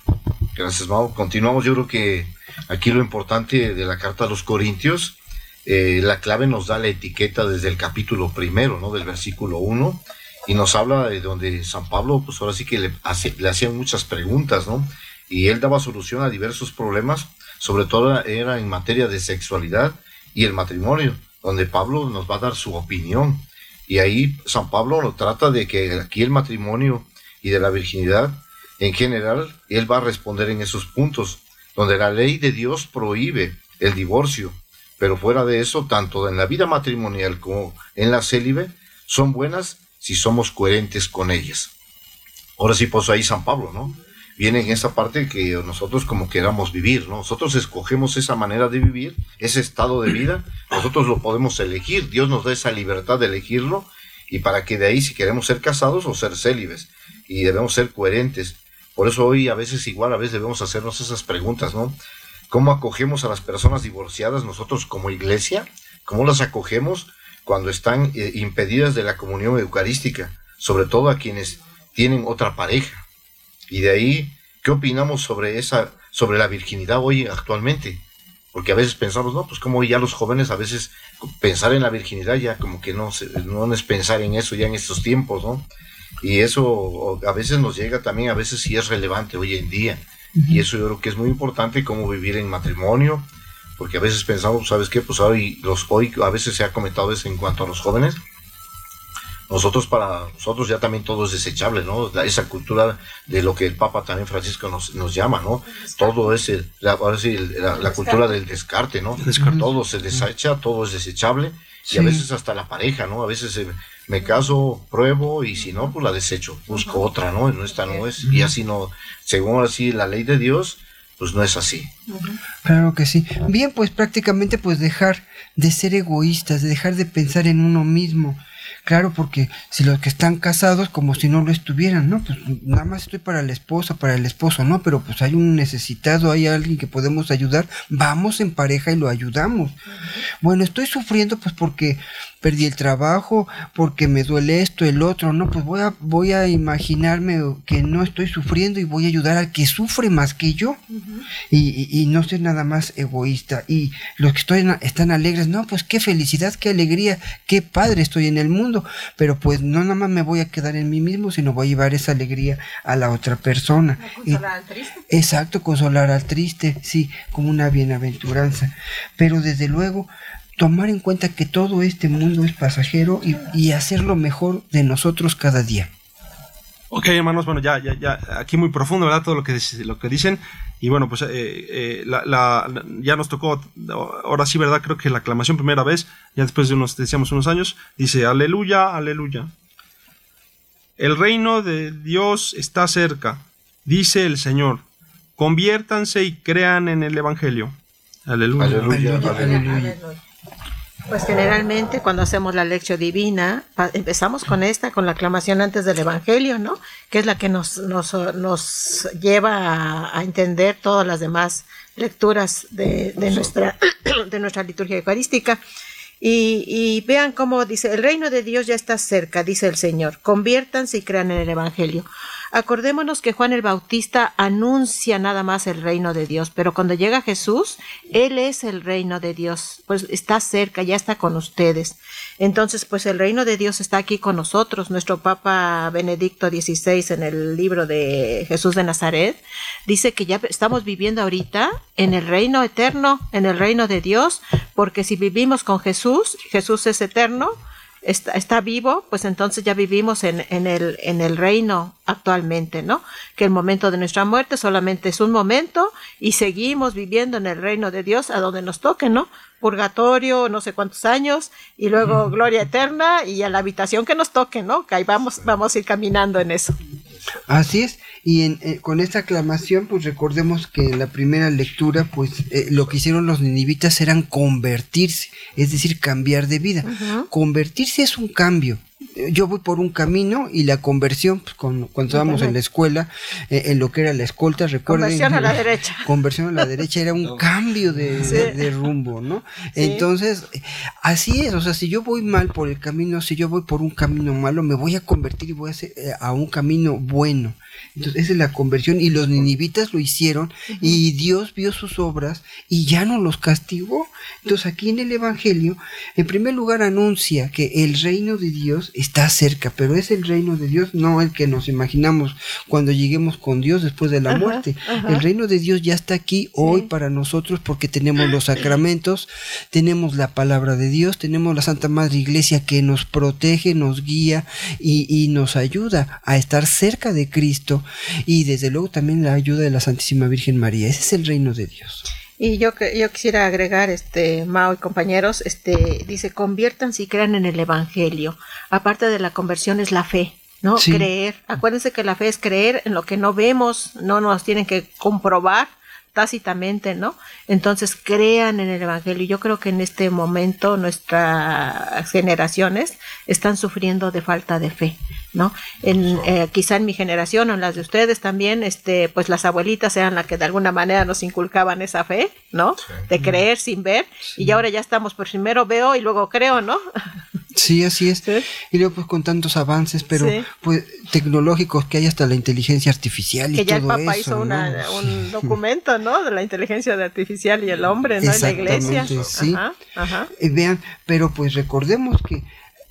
Speaker 5: gracias Mau. Continuamos. Yo creo que Aquí lo importante de la carta a los Corintios, eh, la clave nos da la etiqueta desde el capítulo primero, ¿no? Del versículo 1, y nos habla de donde San Pablo, pues ahora sí que le, le hacían muchas preguntas, ¿no? Y él daba solución a diversos problemas, sobre todo era en materia de sexualidad y el matrimonio, donde Pablo nos va a dar su opinión. Y ahí San Pablo lo trata de que aquí el matrimonio y de la virginidad, en general, él va a responder en esos puntos donde la ley de Dios prohíbe el divorcio, pero fuera de eso, tanto en la vida matrimonial como en la célibe, son buenas si somos coherentes con ellas. Ahora sí, pues ahí San Pablo, ¿no? Viene en esa parte que nosotros como queramos vivir, ¿no? Nosotros escogemos esa manera de vivir, ese estado de vida, nosotros lo podemos elegir, Dios nos da esa libertad de elegirlo, y para que de ahí si queremos ser casados o ser célibes, y debemos ser coherentes. Por eso hoy a veces igual a veces debemos hacernos esas preguntas, ¿no? ¿Cómo acogemos a las personas divorciadas nosotros como iglesia? ¿Cómo las acogemos cuando están eh, impedidas de la comunión eucarística? Sobre todo a quienes tienen otra pareja. Y de ahí, ¿qué opinamos sobre esa, sobre la virginidad hoy actualmente? Porque a veces pensamos, no, pues como ya los jóvenes a veces pensar en la virginidad ya como que no, no es pensar en eso ya en estos tiempos, ¿no? Y eso a veces nos llega también, a veces sí es relevante hoy en día. Y eso yo creo que es muy importante, cómo vivir en matrimonio, porque a veces pensamos, ¿sabes qué? Pues hoy, los, hoy a veces se ha comentado eso en cuanto a los jóvenes, nosotros para nosotros ya también todo es desechable, ¿no? Esa cultura de lo que el Papa también Francisco nos, nos llama, ¿no? Todo es el, la, ahora sí, la, la cultura del descarte, ¿no? Todo se desecha, todo es desechable y a veces hasta la pareja, ¿no? A veces eh, me caso, pruebo y si no, pues la desecho, busco otra, ¿no? No esta no es y así no, según así la ley de Dios, pues no es así.
Speaker 3: Claro que sí. Bien, pues prácticamente pues dejar de ser egoístas, de dejar de pensar en uno mismo. Claro, porque si los que están casados como si no lo estuvieran, ¿no? Pues nada más estoy para la esposa, para el esposo, ¿no? Pero pues hay un necesitado, hay alguien que podemos ayudar, vamos en pareja y lo ayudamos. Bueno, estoy sufriendo pues porque perdí el trabajo, porque me duele esto, el otro, no, pues voy a, voy a imaginarme que no estoy sufriendo y voy a ayudar al que sufre más que yo. y, y, no ser nada más egoísta. Y los que estoy, están alegres, no, pues qué felicidad, qué alegría, qué padre estoy en el mundo. Pero pues no nada más me voy a quedar en mí mismo, sino voy a llevar esa alegría a la otra persona.
Speaker 4: consolar al triste.
Speaker 3: Exacto, consolar al triste, sí, como una bienaventuranza. Pero desde luego, tomar en cuenta que todo este mundo es pasajero y, y hacer lo mejor de nosotros cada día.
Speaker 6: Ok, hermanos, bueno, ya, ya, ya, aquí muy profundo, ¿verdad? Todo lo que, lo que dicen. Y bueno, pues eh, eh, la, la, ya nos tocó, ahora sí, ¿verdad? Creo que la aclamación primera vez, ya después de unos, decíamos, unos años, dice, aleluya, aleluya. El reino de Dios está cerca, dice el Señor. Conviértanse y crean en el Evangelio. Aleluya.
Speaker 5: Aleluya, aleluya. aleluya.
Speaker 4: Pues generalmente cuando hacemos la lección divina, empezamos con esta, con la aclamación antes del Evangelio, ¿no? Que es la que nos, nos, nos lleva a, entender todas las demás lecturas de, de nuestra, de nuestra liturgia eucarística. Y, y, vean cómo dice, el reino de Dios ya está cerca, dice el Señor, conviértanse y crean en el Evangelio. Acordémonos que Juan el Bautista anuncia nada más el reino de Dios, pero cuando llega Jesús, Él es el reino de Dios, pues está cerca, ya está con ustedes. Entonces, pues el reino de Dios está aquí con nosotros. Nuestro Papa Benedicto XVI en el libro de Jesús de Nazaret dice que ya estamos viviendo ahorita en el reino eterno, en el reino de Dios, porque si vivimos con Jesús, Jesús es eterno, Está, está, vivo, pues entonces ya vivimos en, en, el, en el reino actualmente, ¿no? Que el momento de nuestra muerte solamente es un momento y seguimos viviendo en el reino de Dios a donde nos toque, ¿no? Purgatorio, no sé cuántos años, y luego gloria eterna y a la habitación que nos toque, ¿no? Que ahí vamos, vamos a ir caminando en eso.
Speaker 3: Así es, y en, eh, con esta aclamación, pues recordemos que en la primera lectura, pues eh, lo que hicieron los ninivitas eran convertirse, es decir, cambiar de vida. Uh -huh. Convertirse es un cambio. Yo voy por un camino y la conversión, pues, con, cuando estábamos en la escuela, eh, en lo que era la escolta, recuerden.
Speaker 4: Conversión a la derecha.
Speaker 3: Conversión a la derecha era un no. cambio de, sí. de, de, rumbo, ¿no? Sí. Entonces, así es, o sea, si yo voy mal por el camino, si yo voy por un camino malo, me voy a convertir y voy a, hacer, eh, a un camino bueno. Entonces, esa es la conversión y los ninivitas lo hicieron uh -huh. y Dios vio sus obras y ya no los castigó. Entonces, aquí en el Evangelio, en primer lugar anuncia que el reino de Dios está cerca, pero es el reino de Dios, no el que nos imaginamos cuando lleguemos con Dios después de la muerte. El reino de Dios ya está aquí sí. hoy para nosotros porque tenemos los sacramentos, tenemos la palabra de Dios, tenemos la Santa Madre Iglesia que nos protege, nos guía y, y nos ayuda a estar cerca de Cristo y desde luego también la ayuda de la Santísima Virgen María. Ese es el reino de Dios.
Speaker 4: Y yo, yo quisiera agregar, este, Mao y compañeros, este, dice, conviértanse y crean en el Evangelio. Aparte de la conversión es la fe, ¿no? Sí. Creer. Acuérdense que la fe es creer en lo que no vemos, no nos tienen que comprobar tácitamente, ¿no? Entonces crean en el Evangelio. Yo creo que en este momento nuestras generaciones están sufriendo de falta de fe, ¿no? En, eh, quizá en mi generación o en las de ustedes también, este, pues las abuelitas eran las que de alguna manera nos inculcaban esa fe, ¿no? Sí. De creer sin ver. Sí. Y ahora ya estamos, pues primero veo y luego creo, ¿no?
Speaker 3: Sí, así es. Y luego pues con tantos avances, pero sí. pues tecnológicos que hay hasta la inteligencia artificial y
Speaker 4: que ya
Speaker 3: todo
Speaker 4: el Papa
Speaker 3: eso,
Speaker 4: hizo
Speaker 3: ¿no?
Speaker 4: una, un documento, ¿no? De la inteligencia artificial y el hombre, ¿no? En la iglesia.
Speaker 3: Sí.
Speaker 4: Ajá, ajá.
Speaker 3: Y vean, pero pues recordemos que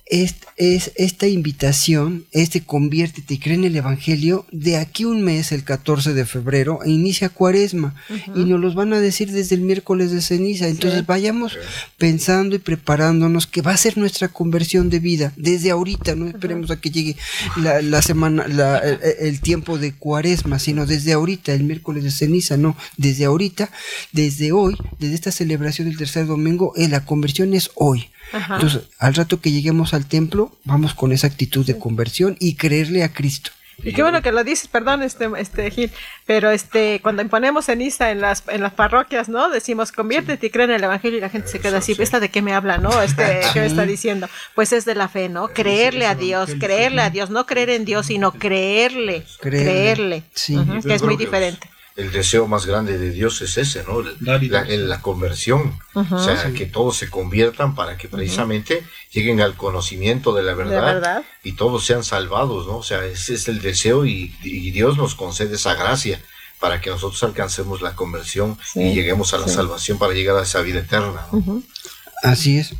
Speaker 3: es, es, esta invitación, este conviértete y cree en el Evangelio, de aquí un mes, el 14 de febrero, inicia cuaresma. Y nos los van a decir desde el miércoles de ceniza. Entonces vayamos pensando y preparándonos que va a ser nuestra conversión de vida desde ahorita, no esperemos a que llegue la, semana, la, el, tiempo de cuaresma, sino desde ahorita, el miércoles de ceniza, no, desde ahorita, desde hoy, desde esta celebración del tercer domingo, eh, la conversión es hoy. Entonces, al rato que lleguemos al templo, vamos con esa actitud de conversión y creerle a Cristo.
Speaker 4: Y qué bueno que lo dices, perdón, este, este Gil, pero este, cuando imponemos ceniza en las, en las parroquias, ¿no? Decimos, conviértete y cree en el evangelio y la gente se queda así, ¿esta de qué me habla, no? Este, ¿qué me está diciendo? Pues es de la fe, ¿no? Creerle a Dios, creerle a Dios, no creer en Dios, sino creerle, creerle, sí. que es muy diferente
Speaker 5: el deseo más grande de Dios es ese, ¿no? La, la, conversión, o sea, que todos se conviertan para que precisamente lleguen al conocimiento de la verdad, y todos sean salvados, ¿no? O sea, ese es el deseo y, Dios nos concede esa gracia para que nosotros alcancemos la conversión y lleguemos a la salvación para llegar a esa vida eterna.
Speaker 3: Así es.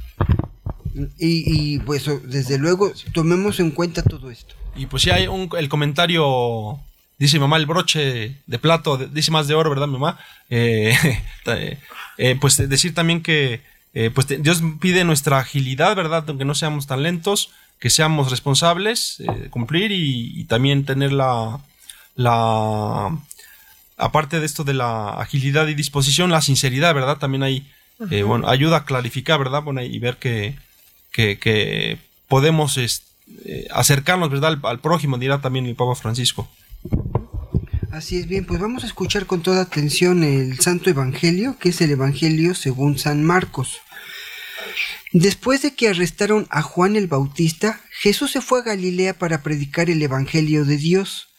Speaker 3: Y, y, pues desde luego tomemos en cuenta todo esto.
Speaker 6: Y pues si hay un, el comentario dice mamá, el broche de plato, dice más de oro, ¿verdad, mi mamá? Eh, eh, pues decir también que eh, pues Dios pide nuestra agilidad, ¿verdad? Aunque no seamos tan lentos, que seamos responsables, cumplir y, también tener la, la, aparte de esto de la agilidad y disposición, la sinceridad, ¿verdad? También hay, bueno, ayuda a clarificar, ¿verdad? Bueno, y ver que, que, podemos acercarnos, ¿verdad? Al, al prójimo, dirá también el Papa Francisco.
Speaker 3: Así es bien, pues vamos a escuchar con toda atención el Santo Evangelio, que es el Evangelio según San Marcos. Después de que arrestaron a Juan el Bautista, Jesús se fue a Galilea para predicar el Evangelio de Dios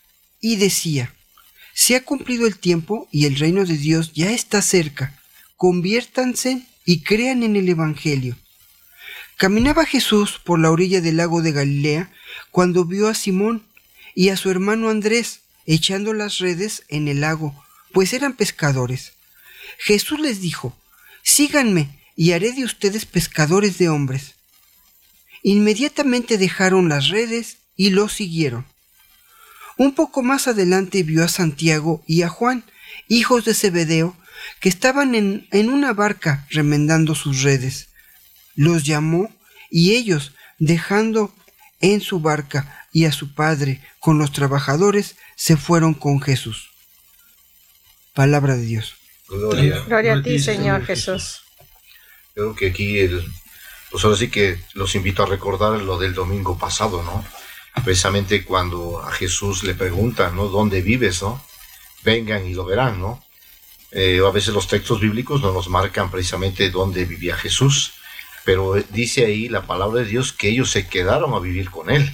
Speaker 3: y decía, se ha cumplido el tiempo y el reino de Dios ya está cerca, conviértanse y crean en el Evangelio. Caminaba Jesús por la orilla del lago de Galilea cuando vio a Simón y a su hermano Andrés echando las redes en el lago, pues eran pescadores. Jesús les dijo, Síganme y haré de ustedes pescadores de hombres. Inmediatamente dejaron las redes y lo siguieron. Un poco más adelante vio a Santiago y a Juan, hijos de Zebedeo, que estaban en, en una barca remendando sus redes. Los llamó y ellos, dejando en su barca y a su padre con los trabajadores se fueron con Jesús. Palabra de Dios.
Speaker 4: Gloria, a ti, Señor Jesús.
Speaker 5: Creo que aquí, el, pues ahora sí que los invito a recordar lo del domingo pasado, ¿no? Precisamente cuando a Jesús le preguntan, ¿no? ¿Dónde vives, no? Vengan y lo verán, ¿no? Eh, a veces los textos bíblicos no nos marcan precisamente dónde vivía Jesús, pero dice ahí la palabra de Dios que ellos se quedaron a vivir con él.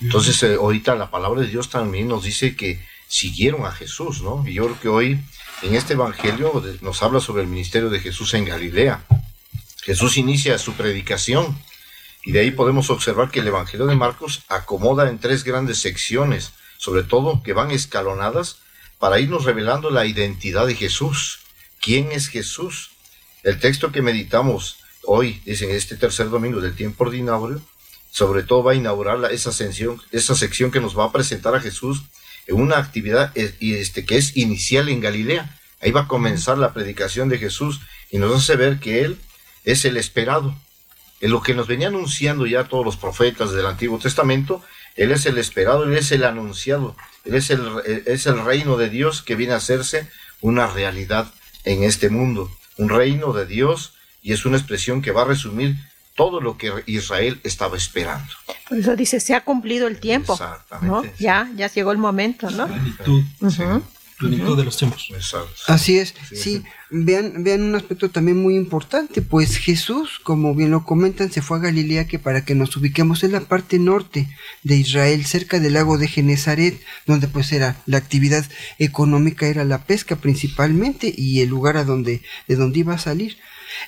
Speaker 5: Entonces, eh, ahorita la palabra de Dios también nos dice que siguieron a Jesús, ¿no? Y yo creo que hoy en este Evangelio nos habla sobre el ministerio de Jesús en Galilea. Jesús inicia su predicación y de ahí podemos observar que el Evangelio de Marcos acomoda en tres grandes secciones, sobre todo que van escalonadas para irnos revelando la identidad de Jesús. ¿Quién es Jesús? El texto que meditamos hoy, es en este tercer domingo del tiempo ordinario, sobre todo va a inaugurar esa, sección, esa sección que nos va a presentar a Jesús en una actividad eh, este, que es inicial en Galilea. Ahí va a comenzar la predicación de Jesús y nos hace ver que Él es el esperado. En lo que nos venía anunciando ya todos los profetas del Antiguo Testamento, Él es el esperado, Él es el anunciado, Él es el, eh, es el reino de Dios que viene a hacerse una realidad en este mundo. Un reino de Dios y es una expresión que va a resumir todo lo que Israel estaba esperando.
Speaker 4: Por eso dice, se ha cumplido el tiempo. Exactamente. Ya, ya llegó el momento, ¿no? Plenitud,
Speaker 6: de los tiempos.
Speaker 3: Así es, sí. Vean, vean un aspecto también muy importante, pues Jesús, como bien lo comentan, se fue a Galilea que para que nos ubiquemos en la parte norte de Israel, cerca del lago de Genezaret, donde pues era la actividad económica era la pesca principalmente y el lugar a donde de donde iba a salir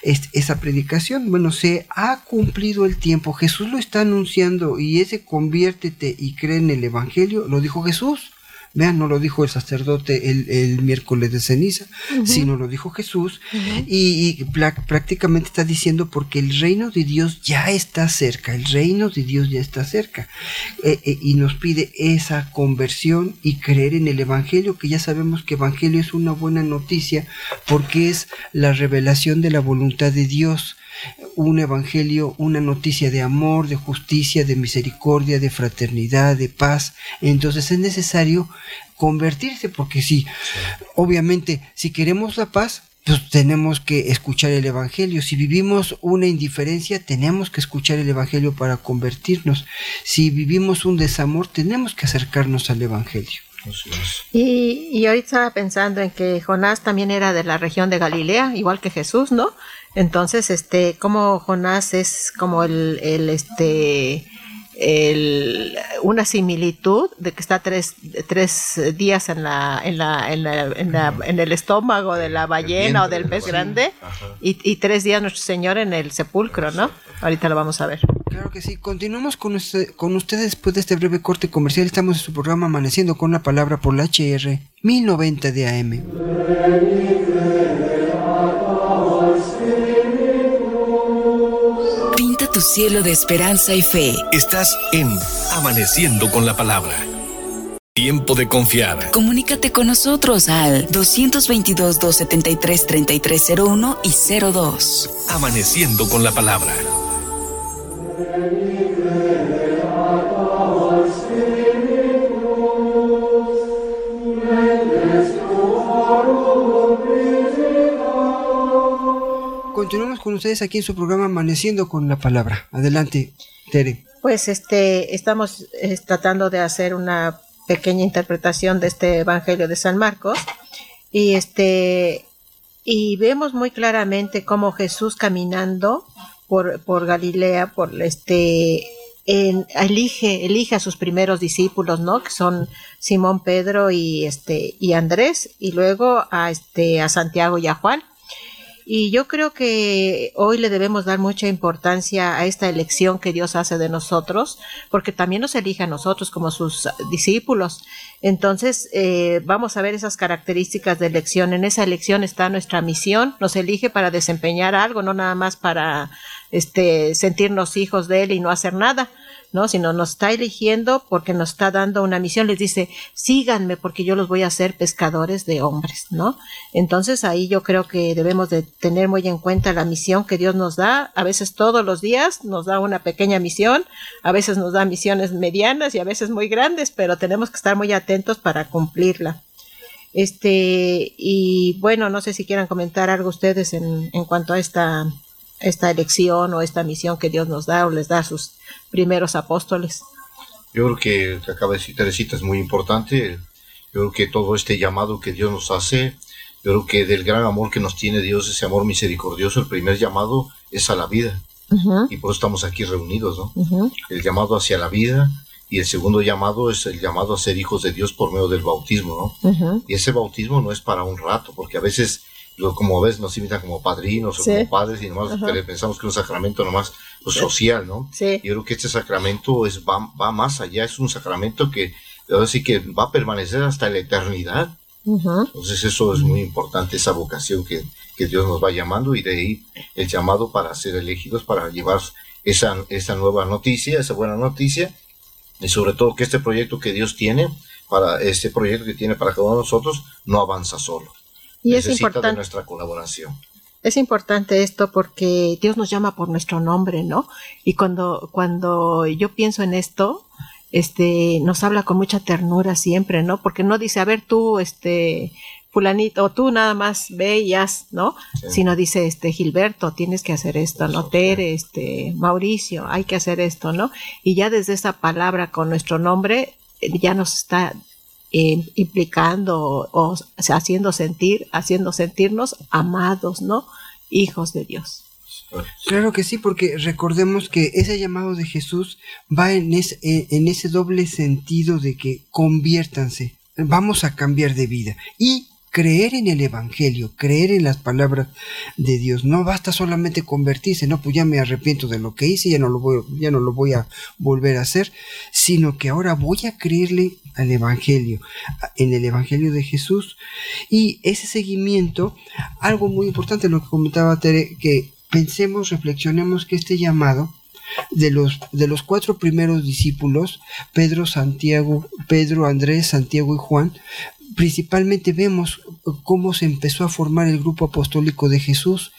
Speaker 3: esa predicación. Bueno, se ha cumplido el tiempo. Jesús lo está anunciando y ese conviértete y cree en el Evangelio, lo dijo Jesús. Vean, no lo dijo el sacerdote el, miércoles de ceniza, sino lo dijo Jesús. Y, prácticamente está diciendo porque el reino de Dios ya está cerca, el reino de Dios ya está cerca. Eh, eh, y nos pide esa conversión y creer en el Evangelio, que ya sabemos que Evangelio es una buena noticia porque es la revelación de la voluntad de Dios un evangelio, una noticia de amor, de justicia, de misericordia, de fraternidad, de paz. Entonces es necesario convertirse, porque si, obviamente, si queremos la paz, pues tenemos que escuchar el Evangelio. Si vivimos una indiferencia, tenemos que escuchar el Evangelio para convertirnos. Si vivimos un desamor, tenemos que acercarnos al Evangelio.
Speaker 4: Y, y ahorita estaba pensando en que Jonás también era de la región de Galilea, igual que Jesús, ¿no? Entonces, este, como Jonás es como el, el este, el, una similitud de que está tres, tres días en, la, en, la, en, la, en, el estómago de la ballena o del pez grande y, y, tres días nuestro Señor en el sepulcro, ¿no? Ahorita lo vamos a ver.
Speaker 3: Claro que sí. Continuamos con, usted, con ustedes después de este breve corte comercial. Estamos en su programa Amaneciendo con la Palabra por la HR 1090 de AM.
Speaker 2: Tu cielo de esperanza y fe.
Speaker 1: Estás en Amaneciendo con la Palabra. Tiempo de confiar.
Speaker 2: Comunícate con nosotros al 222-273-3301 y 02.
Speaker 1: Amaneciendo con la Palabra.
Speaker 3: Continuamos con ustedes aquí en su programa Amaneciendo con la Palabra. Adelante, Tere.
Speaker 4: Pues este, estamos tratando de hacer una pequeña interpretación de este Evangelio de San Marcos y este y vemos muy claramente cómo Jesús caminando por, por Galilea, por este elige, elige a sus primeros discípulos, ¿no? Que son Simón, Pedro y este y Andrés, y luego a este a Santiago y a Juan. Y yo creo que hoy le debemos dar mucha importancia a esta elección que Dios hace de nosotros, porque también nos elige a nosotros como sus discípulos. Entonces, eh, vamos a ver esas características de elección. En esa elección está nuestra misión. Nos elige para desempeñar algo, no nada más para este, sentirnos hijos de Él y no hacer nada. ¿No? Sino nos está eligiendo porque nos está dando una misión, les dice, síganme porque yo los voy a hacer pescadores de hombres, ¿no? Entonces ahí yo creo que debemos de tener muy en cuenta la misión que Dios nos da, a veces todos los días nos da una pequeña misión, a veces nos da misiones medianas y a veces muy grandes, pero tenemos que estar muy atentos para cumplirla. Este, y bueno, no sé si quieran comentar algo ustedes en, en cuanto a esta esta elección o esta misión que Dios nos da o les da a sus primeros apóstoles.
Speaker 5: Yo creo que acaba de decir Teresita es muy importante. Yo creo que todo este llamado que Dios nos hace, yo creo que del gran amor que nos tiene Dios, ese amor misericordioso, el primer llamado es a la vida. Y por eso estamos aquí reunidos, ¿no? El llamado hacia la vida y el segundo llamado es el llamado a ser hijos de Dios por medio del bautismo, ¿no? Y ese bautismo no es para un rato, porque a veces como ves, nos invitan como padrinos o como padres y nomás pensamos que es un sacramento nomás pues, social, ¿no?
Speaker 4: Sí.
Speaker 5: Yo creo que este sacramento es, va, va más allá, es un sacramento que, que va a permanecer hasta la eternidad. Entonces eso es muy importante, esa vocación que, que, Dios nos va llamando y de ahí el llamado para ser elegidos, para llevar esa, esa nueva noticia, esa buena noticia y sobre todo que este proyecto que Dios tiene, para este proyecto que tiene para cada uno de nosotros, no avanza solo. Y es importante nuestra colaboración.
Speaker 4: Es importante esto porque Dios nos llama por nuestro nombre, ¿no? Y cuando, cuando yo pienso en esto, este, nos habla con mucha ternura siempre, ¿no? Porque no dice, a ver tú, este, fulanito, o tú nada más ve y haz, ¿no? Sino dice, este, Gilberto, tienes que hacer esto, ¿no? Tere, este, Mauricio, hay que hacer esto, ¿no? Y ya desde esa palabra con nuestro nombre, eh, ya nos está implicando o, haciendo sentir, haciendo sentirnos amados, ¿no? Hijos de Dios.
Speaker 3: Claro que sí, porque recordemos que ese llamado de Jesús va en, en ese doble sentido de que conviértanse, vamos a cambiar de vida. Y creer en el Evangelio, creer en las palabras de Dios. No basta solamente convertirse, no, pues ya me arrepiento de lo que hice, ya no lo voy, ya no lo voy a volver a hacer, sino que ahora voy a creerle al Evangelio, en el Evangelio de Jesús. Y ese seguimiento, algo muy importante, lo que comentaba Tere, que pensemos, reflexionemos que este llamado de los, de los cuatro primeros discípulos, Pedro, Santiago, Pedro, Andrés, Santiago y Juan, principalmente vemos cómo se empezó a formar el grupo apostólico de Jesús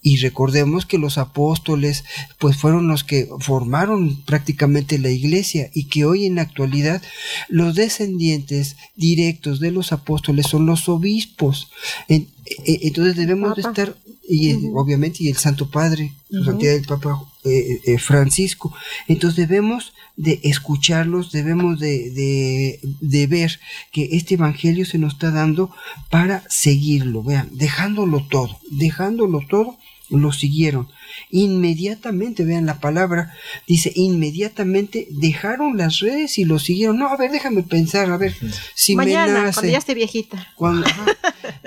Speaker 3: y recordemos que los apóstoles pues fueron los que formaron prácticamente la iglesia y que hoy en la actualidad los descendientes directos de los apóstoles son los obispos. Entonces debemos de estar y obviamente y el Santo Padre, su santidad del Papa eh, eh, Francisco. Entonces debemos de escucharlos, debemos de, de, ver que este Evangelio se nos está dando para seguirlo, vean, dejándolo todo, dejándolo todo, lo siguieron. Inmediatamente, vean la palabra, dice, inmediatamente dejaron las redes y lo siguieron. No, a ver, déjame pensar, a ver,
Speaker 4: si Mañana, me nace, cuando ya esté viejita.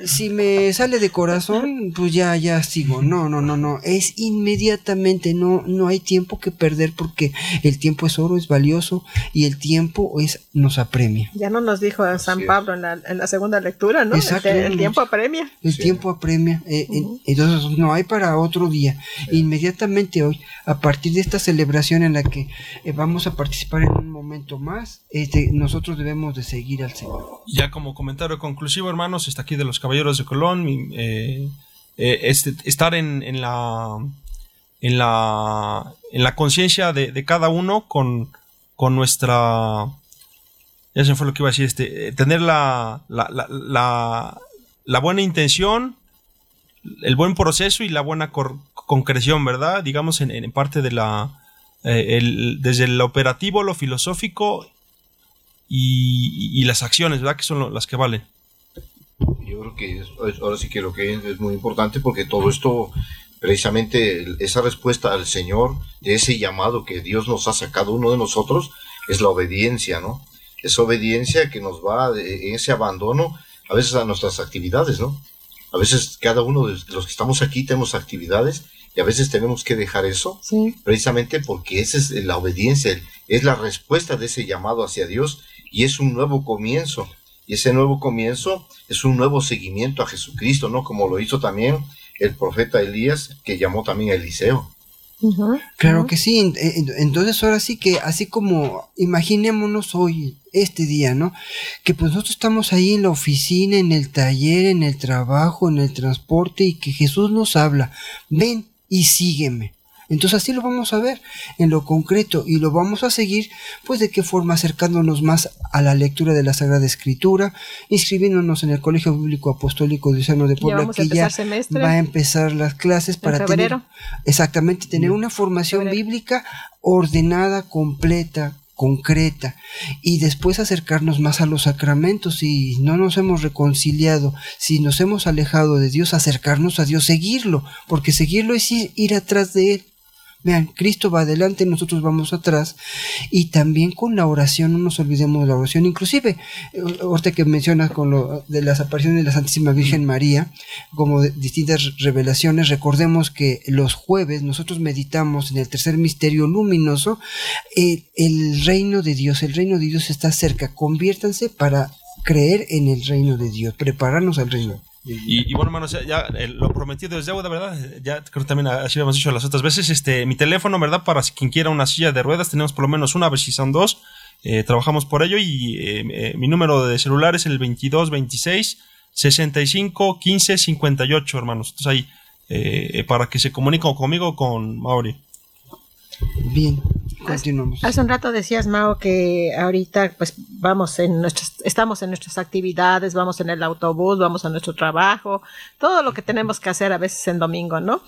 Speaker 3: si me sale de corazón, pues ya, ya sigo. No, no, no, no, es inmediatamente, no, no hay tiempo que perder porque el tiempo es oro, es valioso y el tiempo es, nos apremia.
Speaker 4: Ya no nos dijo San Pablo en la, en la segunda lectura, ¿no? Exacto, el, tiempo apremia.
Speaker 3: El tiempo apremia, eh, entonces no hay para otro día inmediatamente hoy, a partir de esta celebración en la que eh, vamos a participar en un momento más, este, nosotros debemos de seguir al Señor.
Speaker 6: Ya como comentario conclusivo, hermanos, está aquí de los Caballeros de Colón, eh, eh, este, estar en, la en la en la conciencia de, cada uno con, con nuestra ya se fue lo que iba a decir este tener la, la, la, la buena intención el buen proceso y la buena concreción, ¿verdad? Digamos en, parte de la... Eh, desde el operativo, lo filosófico y, las acciones, ¿verdad? Que son las que valen.
Speaker 5: Yo creo que ahora sí que lo que es, muy importante porque todo esto, precisamente esa respuesta al Señor, de ese llamado que Dios nos ha sacado uno de nosotros, es la obediencia, ¿no? Esa obediencia que nos va en ese abandono a veces a nuestras actividades, ¿no? A veces cada uno de los que estamos aquí tenemos actividades y a veces tenemos que dejar eso, precisamente porque esa es la obediencia, es la respuesta de ese llamado hacia Dios y es un nuevo comienzo. Y ese nuevo comienzo es un nuevo seguimiento a Jesucristo, ¿no? Como lo hizo también el profeta Elías, que llamó también a Eliseo.
Speaker 3: Claro que sí, entonces ahora sí que así como imaginémonos hoy, este día, ¿no? Que pues nosotros estamos ahí en la oficina, en el taller, en el trabajo, en el transporte y que Jesús nos habla, ven y sígueme. Entonces así lo vamos a ver en lo concreto y lo vamos a seguir, pues de qué forma acercándonos más a la lectura de la Sagrada Escritura, inscribiéndonos en el Colegio Bíblico Apostólico Diocesano de Puebla, que ya va a empezar las clases para tener, exactamente, tener una formación bíblica ordenada, completa, concreta. Y después acercarnos más a los sacramentos. Si no nos hemos reconciliado, si nos hemos alejado de Dios, acercarnos a Dios, seguirlo, porque seguirlo es ir atrás de Él. Vean, Cristo va adelante, nosotros vamos atrás. Y también con la oración, no nos olvidemos de la oración. Inclusive, eh, ahorita que mencionas con lo de las apariciones de la Santísima Virgen María, como distintas revelaciones, recordemos que los jueves nosotros meditamos en el tercer misterio luminoso, eh, el reino de Dios, el reino de Dios está cerca. Conviértanse para creer en el reino de Dios, prepararnos al reino.
Speaker 6: Y, bueno, hermanos, ya, eh, lo prometido es deuda, ¿verdad? Ya creo que también así lo hemos dicho las otras veces. Este, mi teléfono, ¿verdad? Para quien quiera una silla de ruedas, tenemos por lo menos una, a si son dos. Eh, trabajamos por ello y eh, mi número de celular es el 22 26 65 15 58, hermanos. Entonces ahí, para que se comuniquen conmigo con Mauri.
Speaker 3: Bien. Continuamos.
Speaker 4: Hace un rato decías, Mao, que ahorita pues vamos en nuestras, estamos en nuestras actividades, vamos en el autobús, vamos a nuestro trabajo, todo lo que tenemos que hacer a veces en domingo, ¿no?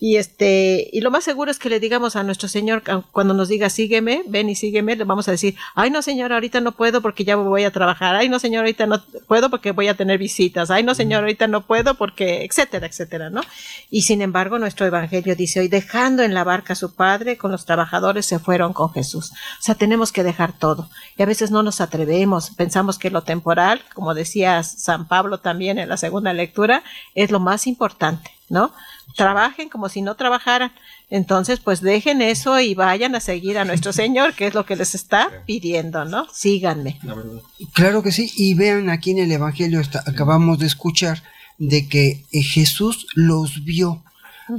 Speaker 4: Y este, y lo más seguro es que le digamos a nuestro Señor, cuando nos diga sígueme, ven y sígueme, le vamos a decir, ay no señor, ahorita no puedo porque ya voy a trabajar, ay no señor, ahorita no puedo porque voy a tener visitas, ay no señor, ahorita no puedo porque, etcétera, etcétera, ¿no? Y sin embargo, nuestro evangelio dice hoy, dejando en la barca a su padre, con los trabajadores se fueron con Jesús. O sea, tenemos que dejar todo. Y a veces no nos atrevemos atrevemos, pensamos que lo temporal, como decía San Pablo también en la segunda lectura, es lo más importante, ¿no? Trabajen como si no trabajaran. Entonces, pues dejen eso y vayan a seguir a nuestro Señor, que es lo que les está pidiendo, ¿no? Síganme.
Speaker 3: Claro que sí, y vean aquí en el Evangelio, acabamos de escuchar de que eh, Jesús los vio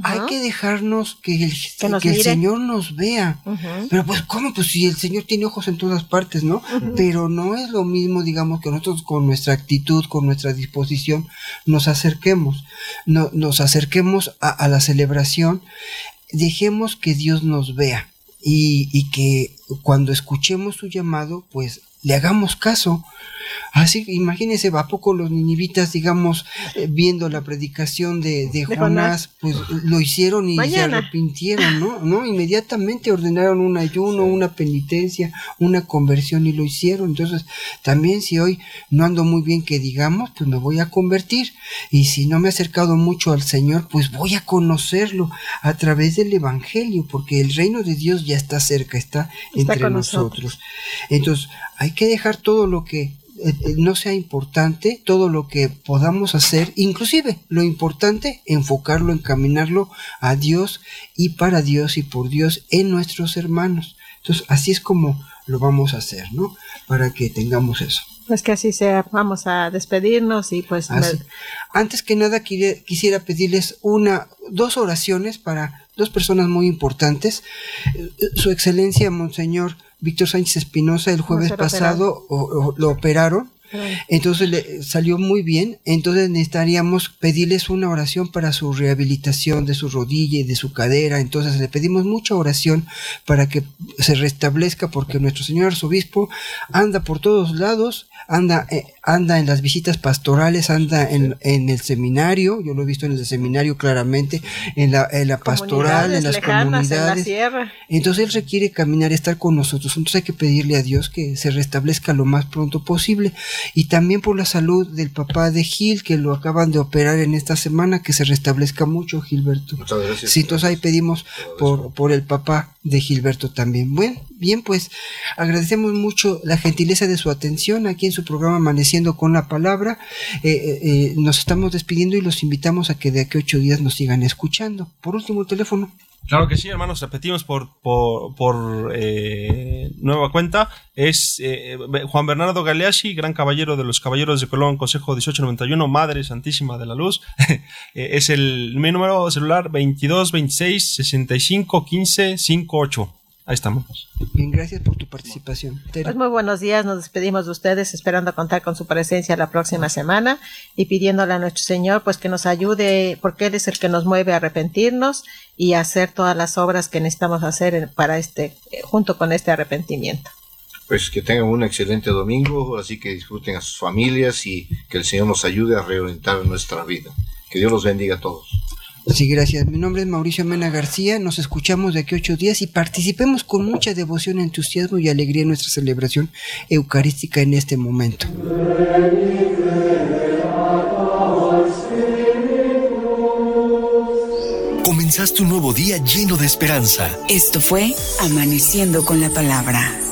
Speaker 3: hay que dejarnos que el, Señor nos vea. Pero pues, ¿cómo? Pues si el Señor tiene ojos en todas partes, ¿no? Pero no es lo mismo, digamos, que nosotros con nuestra actitud, con nuestra disposición, nos acerquemos. No, nos acerquemos a, la celebración. Dejemos que Dios nos vea. Y, y que cuando escuchemos su llamado, pues le hagamos caso. Así, imagínense, ¿a poco los ninivitas, digamos, eh, viendo la predicación de, de, Jonás, pues lo hicieron y se arrepintieron, ¿no? ¿no? Inmediatamente ordenaron un ayuno, una penitencia, una conversión y lo hicieron. Entonces, también si hoy no ando muy bien que digamos, pues me voy a convertir. Y si no me he acercado mucho al Señor, pues voy a conocerlo a través del Evangelio, porque el reino de Dios ya está cerca, está, entre nosotros. Entonces, hay que dejar todo lo que eh, eh, no sea importante todo lo que podamos hacer, inclusive lo importante, enfocarlo, encaminarlo a Dios y para Dios y por Dios en nuestros hermanos. Entonces, así es como lo vamos a hacer, ¿no? Para que tengamos eso.
Speaker 4: Pues que así sea, vamos a despedirnos y pues...
Speaker 3: Antes que nada quisiera pedirles una, dos oraciones para dos personas muy importantes. Eh, Su Excelencia, Monseñor Víctor Sánchez Espinosa el jueves pasado lo operaron. Entonces le salió muy bien. Entonces necesitaríamos pedirles una oración para su rehabilitación de su rodilla y de su cadera. Entonces le pedimos mucha oración para que se restablezca porque nuestro señor arzobispo anda por todos lados anda, eh, anda en las visitas pastorales, anda en, en, el seminario, yo lo he visto en el seminario claramente, en la, en la pastoral, en las comunidades. Entonces él requiere caminar, estar con nosotros. Entonces hay que pedirle a Dios que se restablezca lo más pronto posible. Y también por la salud del papá de Gil, que lo acaban de operar en esta semana, que se restablezca mucho, Gilberto.
Speaker 5: Muchas gracias.
Speaker 3: Sí, entonces ahí pedimos por, por el papá de Gilberto también. Bueno, bien, pues agradecemos mucho la gentileza de su atención aquí en su programa Amaneciendo con la Palabra. Eh, eh, eh, nos estamos despidiendo y los invitamos a que de aquí a ocho días nos sigan escuchando. Por último, el teléfono.
Speaker 6: Claro que sí, hermanos, repetimos por, por, nueva cuenta. Es Juan Bernardo Galeazzi, gran caballero de los Caballeros de Colón, Consejo 1891, Madre Santísima de la Luz. es el mi número celular 22 26 65 15 58. Ahí estamos.
Speaker 3: Bien, gracias por tu participación.
Speaker 4: Pues muy buenos días, nos despedimos de ustedes esperando contar con su presencia la próxima semana y pidiéndole a nuestro Señor pues que nos ayude porque Él es el que nos mueve a arrepentirnos y a hacer todas las obras que necesitamos hacer para este, junto con este arrepentimiento.
Speaker 5: Pues que tengan un excelente domingo, así que disfruten a sus familias y que el Señor nos ayude a reorientar nuestra vida. Que Dios los bendiga a todos.
Speaker 3: Sí, gracias. Mi nombre es Mauricio Mena García. Nos escuchamos de aquí ocho días y participemos con mucha devoción, entusiasmo y alegría en nuestra celebración eucarística en este momento.
Speaker 1: Comenzaste un nuevo día lleno de esperanza.
Speaker 2: Esto fue Amaneciendo con la Palabra